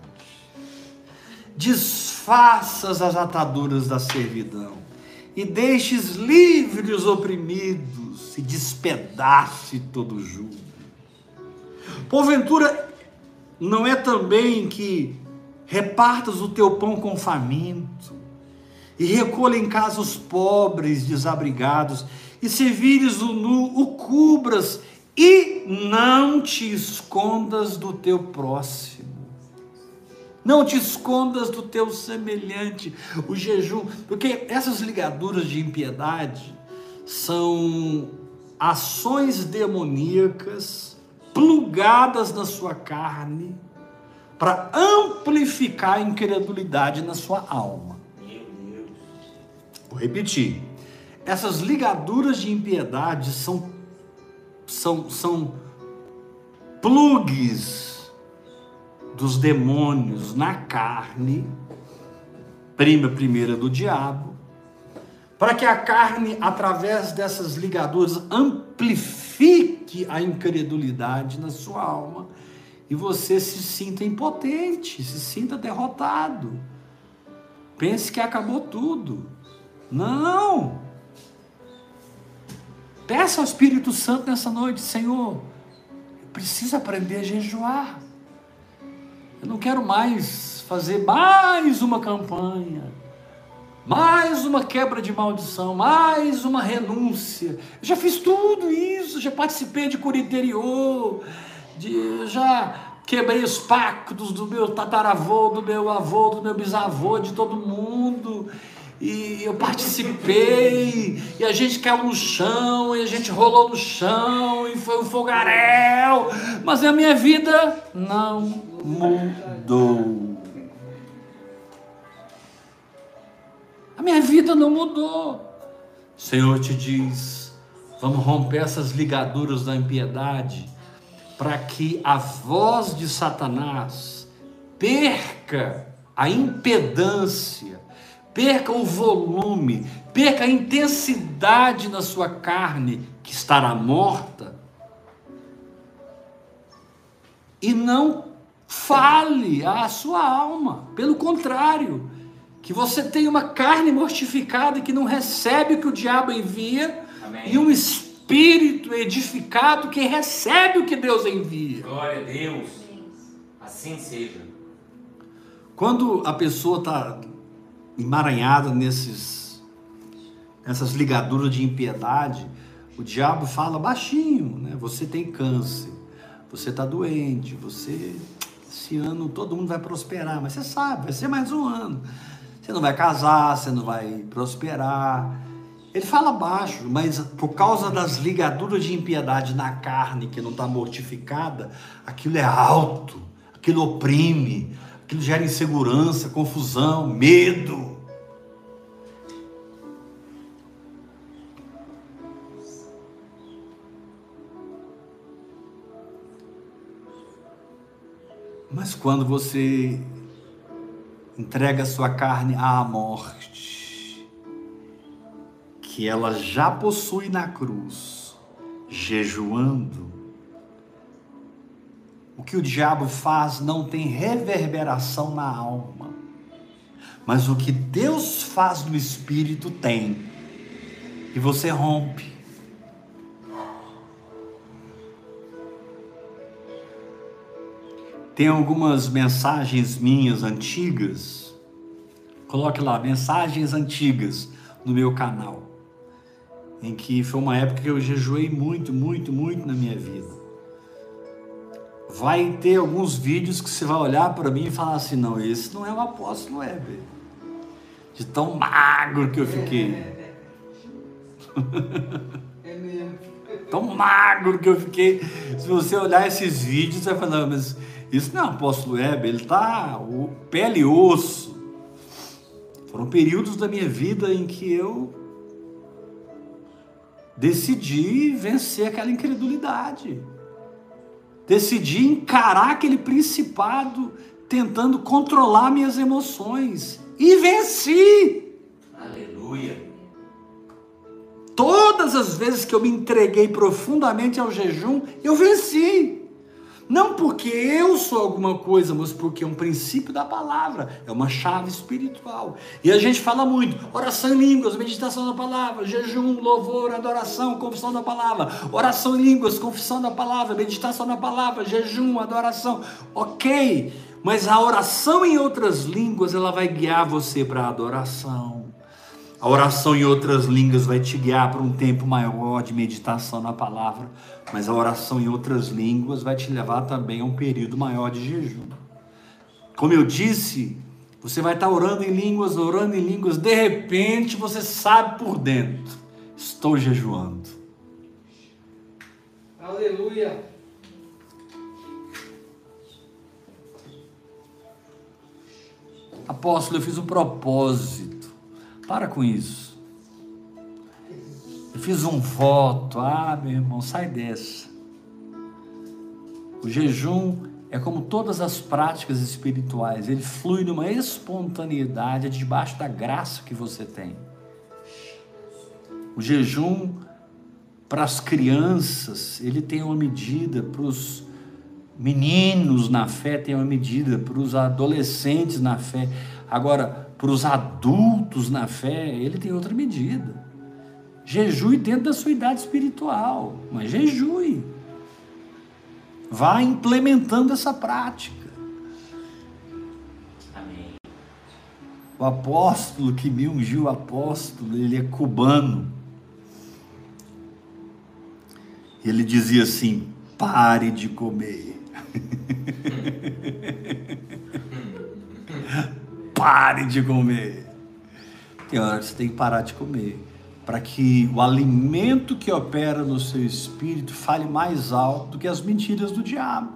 desfaças as ataduras da servidão, e deixes livres os oprimidos, e despedace todo o jugo. Porventura, não é também que repartas o teu pão com faminto, e recolha em casa os pobres desabrigados, e se vires o nu, o cubras, e não te escondas do teu próximo. Não te escondas do teu semelhante, o jejum, porque essas ligaduras de impiedade são ações demoníacas plugadas na sua carne para amplificar a incredulidade na sua alma. Vou repetir. Essas ligaduras de impiedade são são, são plugs dos demônios na carne, prima primeira do diabo, para que a carne, através dessas ligaduras, amplifique a incredulidade na sua alma e você se sinta impotente, se sinta derrotado. Pense que acabou tudo. Não! Peça ao Espírito Santo nessa noite, Senhor, eu preciso aprender a jejuar. Eu não quero mais fazer mais uma campanha, mais uma quebra de maldição, mais uma renúncia. Eu já fiz tudo isso, já participei de cura interior, de, já quebrei os pactos do meu tataravô, do meu avô, do meu bisavô, de todo mundo e eu participei, e a gente caiu no chão, e a gente rolou no chão, e foi um fogaréu, mas a minha vida não mudou. A minha vida não mudou. O Senhor te diz: vamos romper essas ligaduras da impiedade, para que a voz de Satanás perca a impedância perca o volume, perca a intensidade na sua carne, que estará morta, e não fale à sua alma. Pelo contrário, que você tenha uma carne mortificada que não recebe o que o diabo envia, Amém. e um espírito edificado que recebe o que Deus envia. Glória a Deus. Assim seja. Quando a pessoa está emaranhada nesses, nessas ligaduras de impiedade, o diabo fala baixinho, né? Você tem câncer, você está doente, você esse ano todo mundo vai prosperar, mas você sabe, vai ser mais um ano. Você não vai casar, você não vai prosperar. Ele fala baixo, mas por causa das ligaduras de impiedade na carne que não está mortificada, aquilo é alto, aquilo oprime, aquilo gera insegurança, confusão, medo. Mas quando você entrega sua carne à morte, que ela já possui na cruz, jejuando, o que o diabo faz não tem reverberação na alma, mas o que Deus faz no espírito tem, e você rompe. Tem algumas mensagens minhas antigas. Coloque lá, mensagens antigas no meu canal. Em que foi uma época que eu jejuei muito, muito, muito na minha vida. Vai ter alguns vídeos que você vai olhar para mim e falar assim: não, esse não é o apóstolo Heber. De tão magro que eu fiquei. É mesmo. tão magro que eu fiquei. Se você olhar esses vídeos, você vai falar, mas isso não é o apóstolo Heber, ele está o pele e osso. Foram períodos da minha vida em que eu decidi vencer aquela incredulidade. Decidi encarar aquele principado tentando controlar minhas emoções e venci. Aleluia. Todas as vezes que eu me entreguei profundamente ao jejum, eu venci. Não porque eu sou alguma coisa, mas porque é um princípio da palavra, é uma chave espiritual. E a gente fala muito: oração em línguas, meditação da palavra, jejum, louvor, adoração, confissão da palavra, oração em línguas, confissão da palavra, meditação da palavra, jejum, adoração. Ok, mas a oração em outras línguas ela vai guiar você para a adoração. A oração em outras línguas vai te guiar para um tempo maior de meditação na palavra, mas a oração em outras línguas vai te levar também a um período maior de jejum. Como eu disse, você vai estar orando em línguas, orando em línguas, de repente você sabe por dentro: estou jejuando. Aleluia. Apóstolo, eu fiz um propósito para com isso. Eu fiz um voto. Ah, meu irmão, sai dessa. O jejum é como todas as práticas espirituais, ele flui numa espontaneidade debaixo da graça que você tem. O jejum para as crianças, ele tem uma medida, para os meninos na fé tem uma medida, para os adolescentes na fé. Agora, para os adultos na fé, ele tem outra medida. Jejue dentro da sua idade espiritual, mas jejue. Vá implementando essa prática. Amém. O apóstolo que me ungiu, apóstolo, ele é cubano. Ele dizia assim: pare de comer. (laughs) pare de comer. Tem hora que você tem que parar de comer, para que o alimento que opera no seu espírito fale mais alto do que as mentiras do diabo.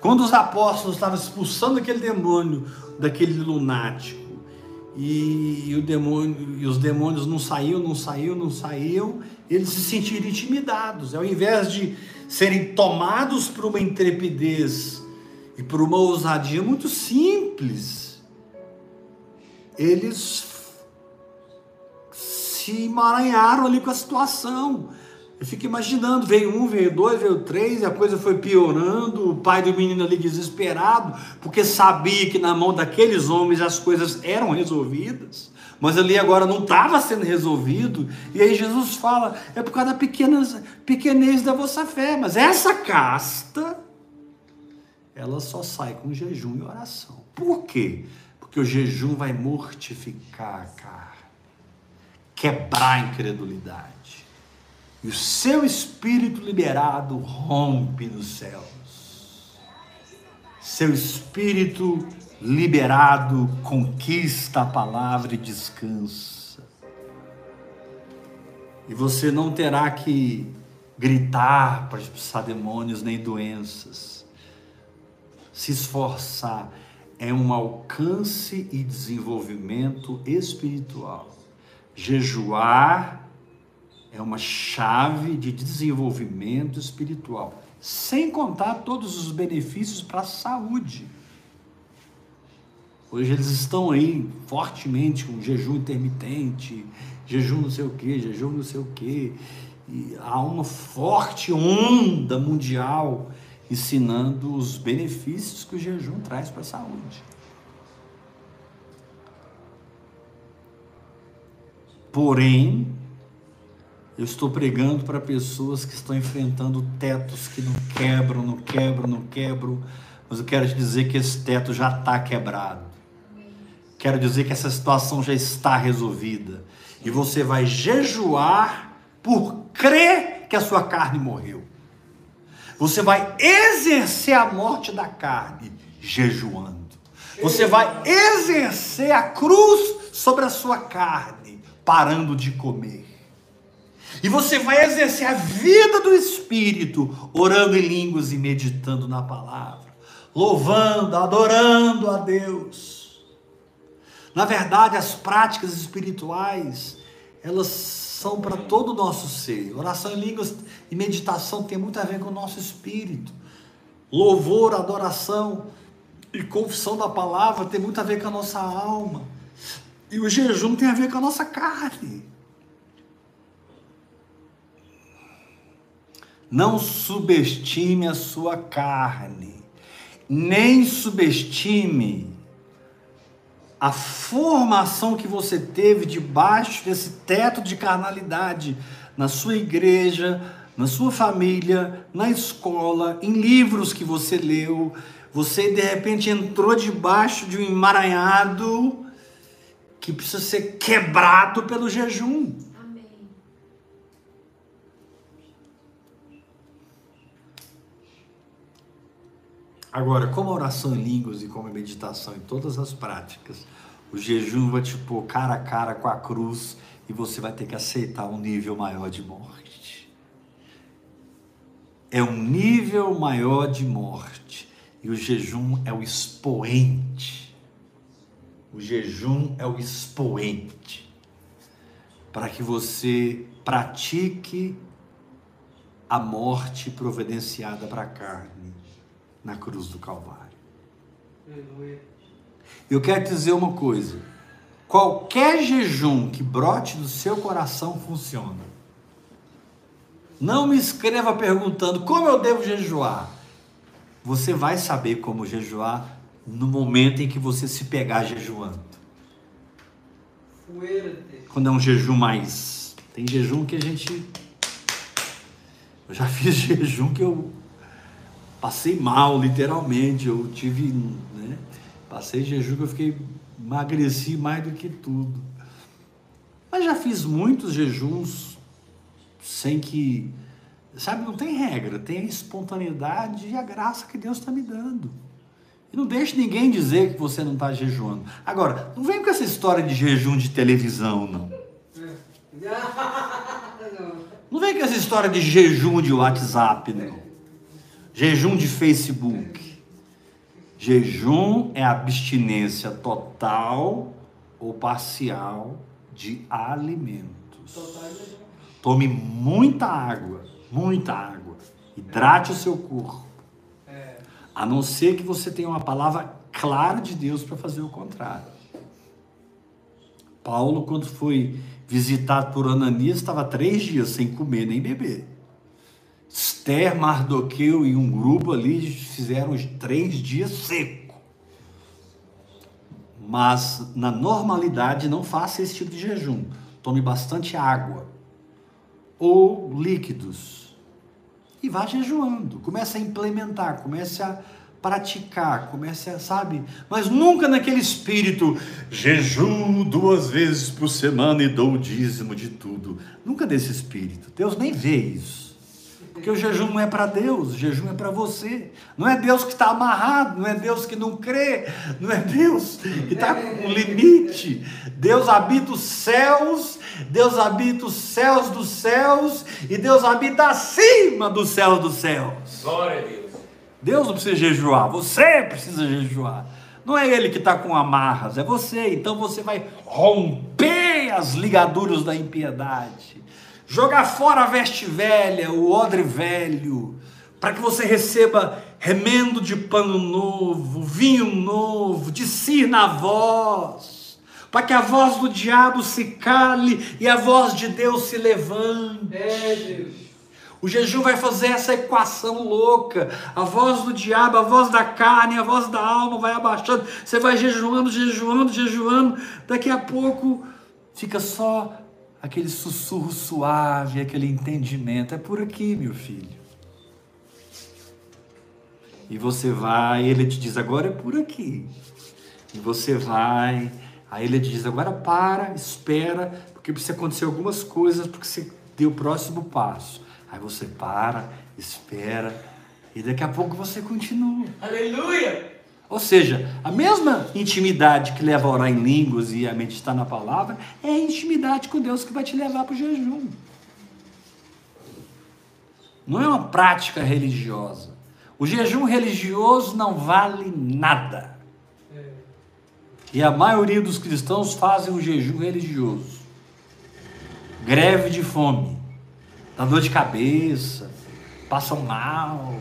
Quando os apóstolos estavam expulsando aquele demônio daquele lunático, e, o demônio, e os demônios não saíam, não saíam, não saíam, eles se sentiram intimidados. Ao invés de serem tomados por uma intrepidez e por uma ousadia muito simples, eles se emaranharam ali com a situação. Eu fico imaginando, veio um, veio dois, veio três, e a coisa foi piorando, o pai do menino ali desesperado, porque sabia que na mão daqueles homens as coisas eram resolvidas, mas ali agora não estava sendo resolvido, e aí Jesus fala, é por causa da pequenas, pequenez da vossa fé, mas essa casta, ela só sai com jejum e oração. Por quê? Porque o jejum vai mortificar a carne, quebrar a incredulidade. E o seu espírito liberado rompe nos céus. Seu espírito liberado conquista a palavra e descansa. E você não terá que gritar para expulsar demônios nem doenças. Se esforçar é um alcance e desenvolvimento espiritual. Jejuar é uma chave de desenvolvimento espiritual, sem contar todos os benefícios para a saúde. Hoje eles estão aí fortemente com jejum intermitente, jejum não sei o que, jejum não sei o que. E há uma forte onda mundial ensinando os benefícios que o jejum traz para a saúde. Porém, eu estou pregando para pessoas que estão enfrentando tetos que não quebram, não quebram, não quebram, mas eu quero te dizer que esse teto já está quebrado. Quero dizer que essa situação já está resolvida. E você vai jejuar por crer que a sua carne morreu. Você vai exercer a morte da carne jejuando. Você vai exercer a cruz sobre a sua carne, parando de comer. E você vai exercer a vida do Espírito, orando em línguas e meditando na palavra, louvando, adorando a Deus. Na verdade, as práticas espirituais, elas são para todo o nosso ser. Oração em línguas e meditação tem muito a ver com o nosso espírito. Louvor, adoração e confissão da palavra tem muito a ver com a nossa alma. E o jejum tem a ver com a nossa carne. Não subestime a sua carne, nem subestime a formação que você teve debaixo desse teto de carnalidade na sua igreja, na sua família, na escola, em livros que você leu. Você de repente entrou debaixo de um emaranhado que precisa ser quebrado pelo jejum. Agora, como a oração em línguas e como a meditação em todas as práticas, o jejum vai te pôr cara a cara com a cruz e você vai ter que aceitar um nível maior de morte. É um nível maior de morte. E o jejum é o expoente. O jejum é o expoente para que você pratique a morte providenciada para a carne na cruz do Calvário. Eu quero te dizer uma coisa: qualquer jejum que brote do seu coração funciona. Não me escreva perguntando como eu devo jejuar. Você vai saber como jejuar no momento em que você se pegar jejuando. Quando é um jejum mais. Tem jejum que a gente. Eu já fiz (laughs) jejum que eu passei mal, literalmente. Eu tive, né? Passei jejum que eu fiquei emagreci mais do que tudo. Mas já fiz muitos jejuns sem que, sabe, não tem regra, tem a espontaneidade e a graça que Deus está me dando. E não deixe ninguém dizer que você não está jejuando. Agora, não vem com essa história de jejum de televisão, não. (laughs) Não vem com essa história de jejum de WhatsApp, não. Jejum de Facebook. Jejum é abstinência total ou parcial de alimentos. Tome muita água, muita água. Hidrate o seu corpo. A não ser que você tenha uma palavra clara de Deus para fazer o contrário. Paulo, quando foi visitado por Ananias, estava três dias sem comer nem beber. Esther, Mardoqueu e um grupo ali fizeram os três dias seco. Mas na normalidade não faça esse tipo de jejum. Tome bastante água ou líquidos e vá jejuando. Comece a implementar, comece a praticar, comece a, sabe? Mas nunca naquele espírito, jejum duas vezes por semana e dou o dízimo de tudo. Nunca desse espírito. Deus nem vê isso. Porque o jejum não é para Deus, o jejum é para você. Não é Deus que está amarrado, não é Deus que não crê, não é Deus que está com um limite. Deus habita os céus, Deus habita os céus dos céus, e Deus habita acima dos céus dos céus. Glória a Deus. Deus não precisa jejuar, você precisa jejuar. Não é ele que está com amarras, é você. Então você vai romper as ligaduras da impiedade jogar fora a veste velha, o odre velho, para que você receba remendo de pano novo, vinho novo, de si na voz, para que a voz do diabo se cale e a voz de Deus se levante. É, Deus. O jejum vai fazer essa equação louca. A voz do diabo, a voz da carne, a voz da alma vai abaixando. Você vai jejuando, jejuando, jejuando. Daqui a pouco fica só aquele sussurro suave, aquele entendimento. É por aqui, meu filho. E você vai, ele te diz, agora é por aqui. E você vai, aí ele te diz, agora para, espera, porque precisa acontecer algumas coisas, porque você deu o próximo passo. Aí você para, espera, e daqui a pouco você continua. Aleluia! Ou seja, a mesma intimidade que leva a orar em línguas e a meditar na palavra é a intimidade com Deus que vai te levar para o jejum. não é uma prática religiosa. O jejum religioso não vale nada. E a maioria dos cristãos fazem o jejum religioso. Greve de fome, dá dor de cabeça, passam mal,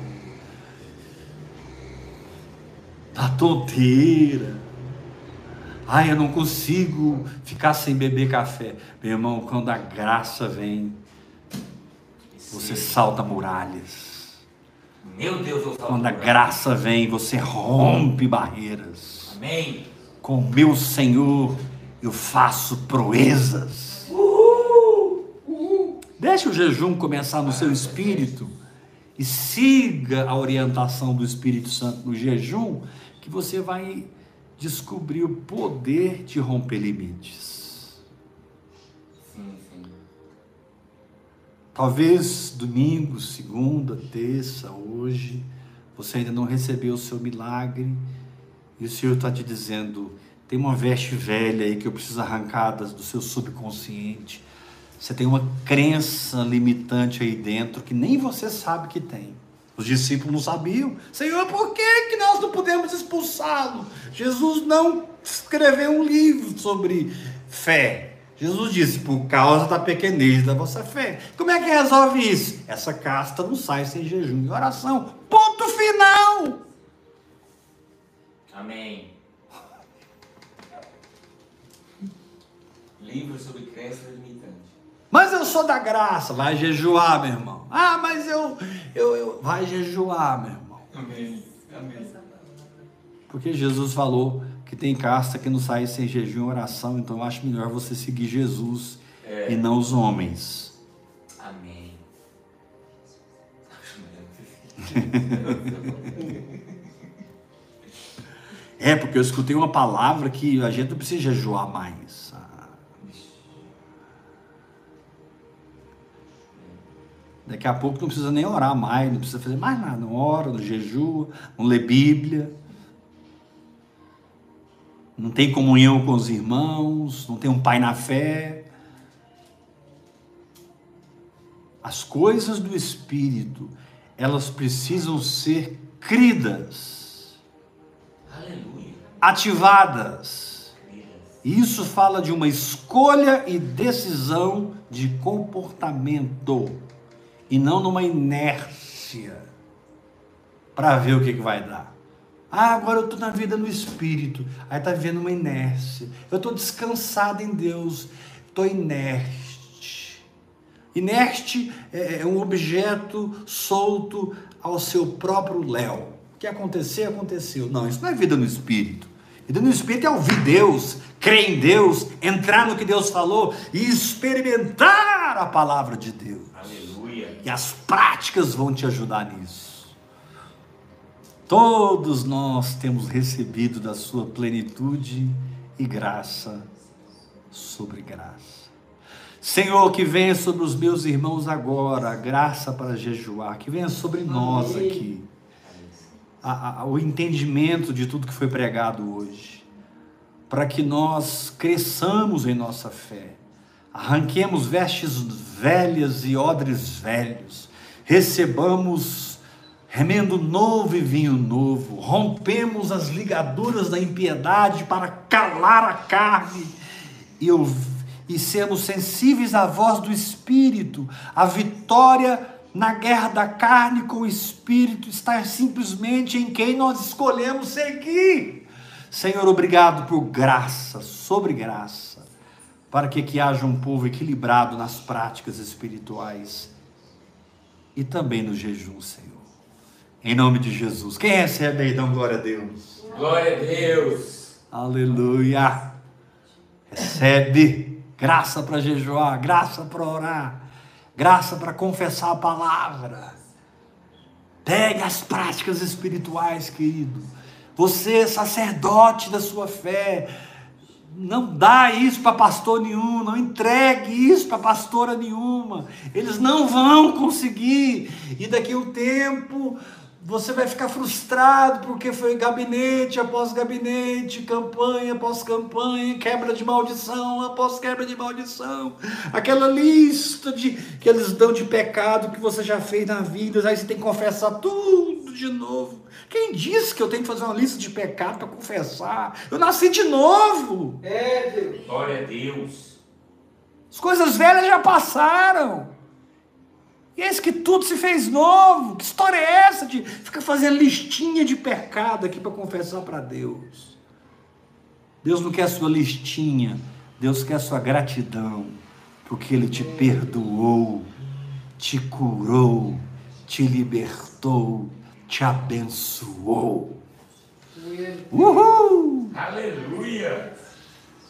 dá tonteira. Ai, eu não consigo ficar sem beber café. Meu irmão, quando a graça vem, você salta muralhas. Meu Deus, eu Quando a graça vem, você rompe barreiras. Amém. Com o meu Senhor eu faço proezas. Deixa o jejum começar no seu espírito e siga a orientação do Espírito Santo no jejum, que você vai descobrir o poder de romper limites. Sim, sim. Talvez domingo, segunda, terça, hoje, você ainda não recebeu o seu milagre e o Senhor está te dizendo: tem uma veste velha aí que eu preciso arrancar do seu subconsciente. Você tem uma crença limitante aí dentro que nem você sabe que tem. Os discípulos não sabiam. Senhor, por que, que nós não podemos expulsá-lo? Jesus não escreveu um livro sobre fé. Jesus disse, por causa da pequenez da vossa fé. Como é que resolve isso? Essa casta não sai sem jejum e oração. Ponto final! Amém. Livro sobre crença limitante. Mas eu sou da graça, vai jejuar, meu irmão. Ah, mas eu, eu, eu vai jejuar, meu irmão. Amém. Amém. Porque Jesus falou que tem casta que não sai sem jejum e oração, então eu acho melhor você seguir Jesus É. e não os homens. Amém. É, porque eu escutei uma palavra que a gente não precisa jejuar mais. Daqui a pouco não precisa nem orar mais, não precisa fazer mais nada. Não ora, não jejua, não lê Bíblia. Não tem comunhão com os irmãos, não tem um pai na fé. As coisas do Espírito, elas precisam ser cridas, Aleluia. ativadas. Isso fala de uma escolha e decisão de comportamento e não numa inércia para ver o que, que vai dar. Ah, agora eu estou na vida no espírito, aí está vivendo uma inércia. Eu estou descansado em Deus, estou inerte. Inerte é é um objeto solto ao seu próprio léu. O que acontecer, aconteceu. Não, isso não é vida no espírito. Vida no espírito é ouvir Deus, crer em Deus, entrar no que Deus falou e experimentar a palavra de Deus. Aleluia. E as práticas vão te ajudar nisso. Todos nós temos recebido da sua plenitude e graça sobre graça. Senhor, que venha sobre os meus irmãos agora a graça para jejuar, que venha sobre nós aqui a- a- o entendimento de tudo que foi pregado hoje, para que nós cresçamos em nossa fé, arranquemos vestes velhas e odres velhos, recebamos remendo novo e vinho novo, rompemos as ligaduras da impiedade para calar a carne. E, e sermos sensíveis à voz do Espírito, a vitória na guerra da carne com o Espírito está simplesmente em quem nós escolhemos seguir. Senhor, obrigado por graça, sobre graça, para que aqui haja um povo equilibrado nas práticas espirituais e também no jejum, Senhor. Em nome de Jesus. Quem recebe aí, dão glória a Deus. Glória a Deus. Aleluia. Recebe graça para jejuar, graça para orar, graça para confessar a palavra. Pegue as práticas espirituais, querido. Você, sacerdote da sua fé, não dá isso para pastor nenhum, não entregue isso para pastora nenhuma. Eles não vão conseguir. E daqui a um tempo Você vai ficar frustrado porque foi gabinete após gabinete, campanha após campanha, quebra de maldição após quebra de maldição. Aquela lista de que eles dão de pecado que você já fez na vida, aí você tem que confessar tudo de novo. Quem disse que eu tenho que fazer uma lista de pecado para confessar? Eu nasci de novo. É, Deus. Glória a Deus. As coisas velhas já passaram. E eis que tudo se fez novo. Que história é essa de ficar fazendo listinha de pecado aqui para confessar para Deus? Deus não quer sua listinha, Deus quer sua gratidão, porque Ele te perdoou, te curou, te libertou, te abençoou. Uhul! Aleluia.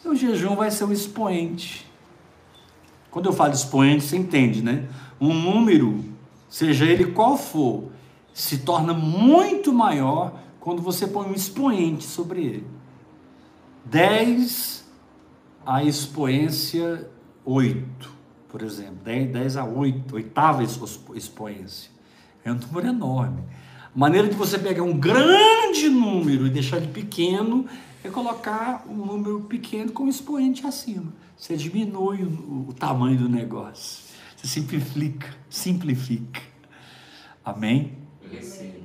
O jejum vai ser um expoente. Quando eu falo expoente, você entende, né? Um número, seja ele qual for, se torna muito maior quando você põe um expoente sobre ele. 10 a expoência 8, por exemplo. 10, 10 a 8, oitava expoência. É um número enorme. A maneira de você pegar um grande número e deixar ele pequeno é colocar um número pequeno com um expoente acima. Você diminui o, o tamanho do negócio. Você simplifica, simplifica. Amém? Recebo.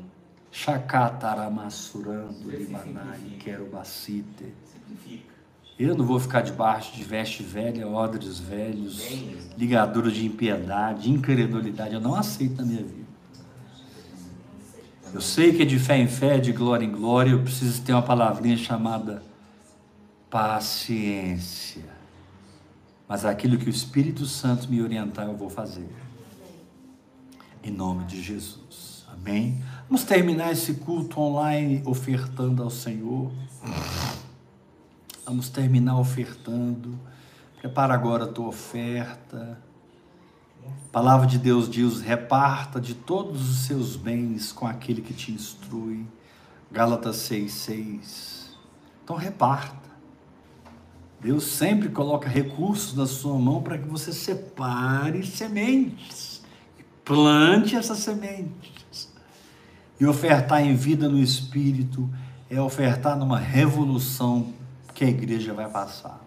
Chacataramassurando, limanai, querubacite. Simplifica. Eu não vou ficar debaixo de veste velha, odres velhos, ligadura de impiedade, incredulidade. Eu não aceito na minha vida. Eu sei que é de fé em fé, de glória em glória, eu preciso ter uma palavrinha chamada paciência. Mas aquilo que o Espírito Santo me orientar, eu vou fazer. Em nome de Jesus. Amém? Vamos terminar esse culto online ofertando ao Senhor. Vamos terminar ofertando. Prepara agora a tua oferta. A palavra de Deus diz: reparta de todos os seus bens com aquele que te instrui. Gálatas 6,6. Então reparta. Deus sempre coloca recursos na sua mão para que você separe sementes. Plante essas sementes. E ofertar em vida no Espírito é ofertar numa revolução que a igreja vai passar.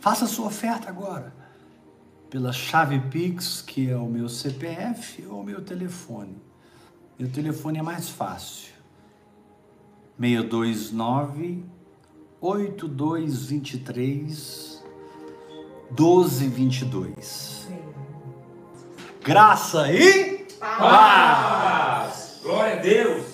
Faça a sua oferta agora. Pela chave Pix, que é o meu CPF ou o meu telefone. Meu telefone é mais fácil. 629 8223 1222. Graça e Paz. Glória a Deus.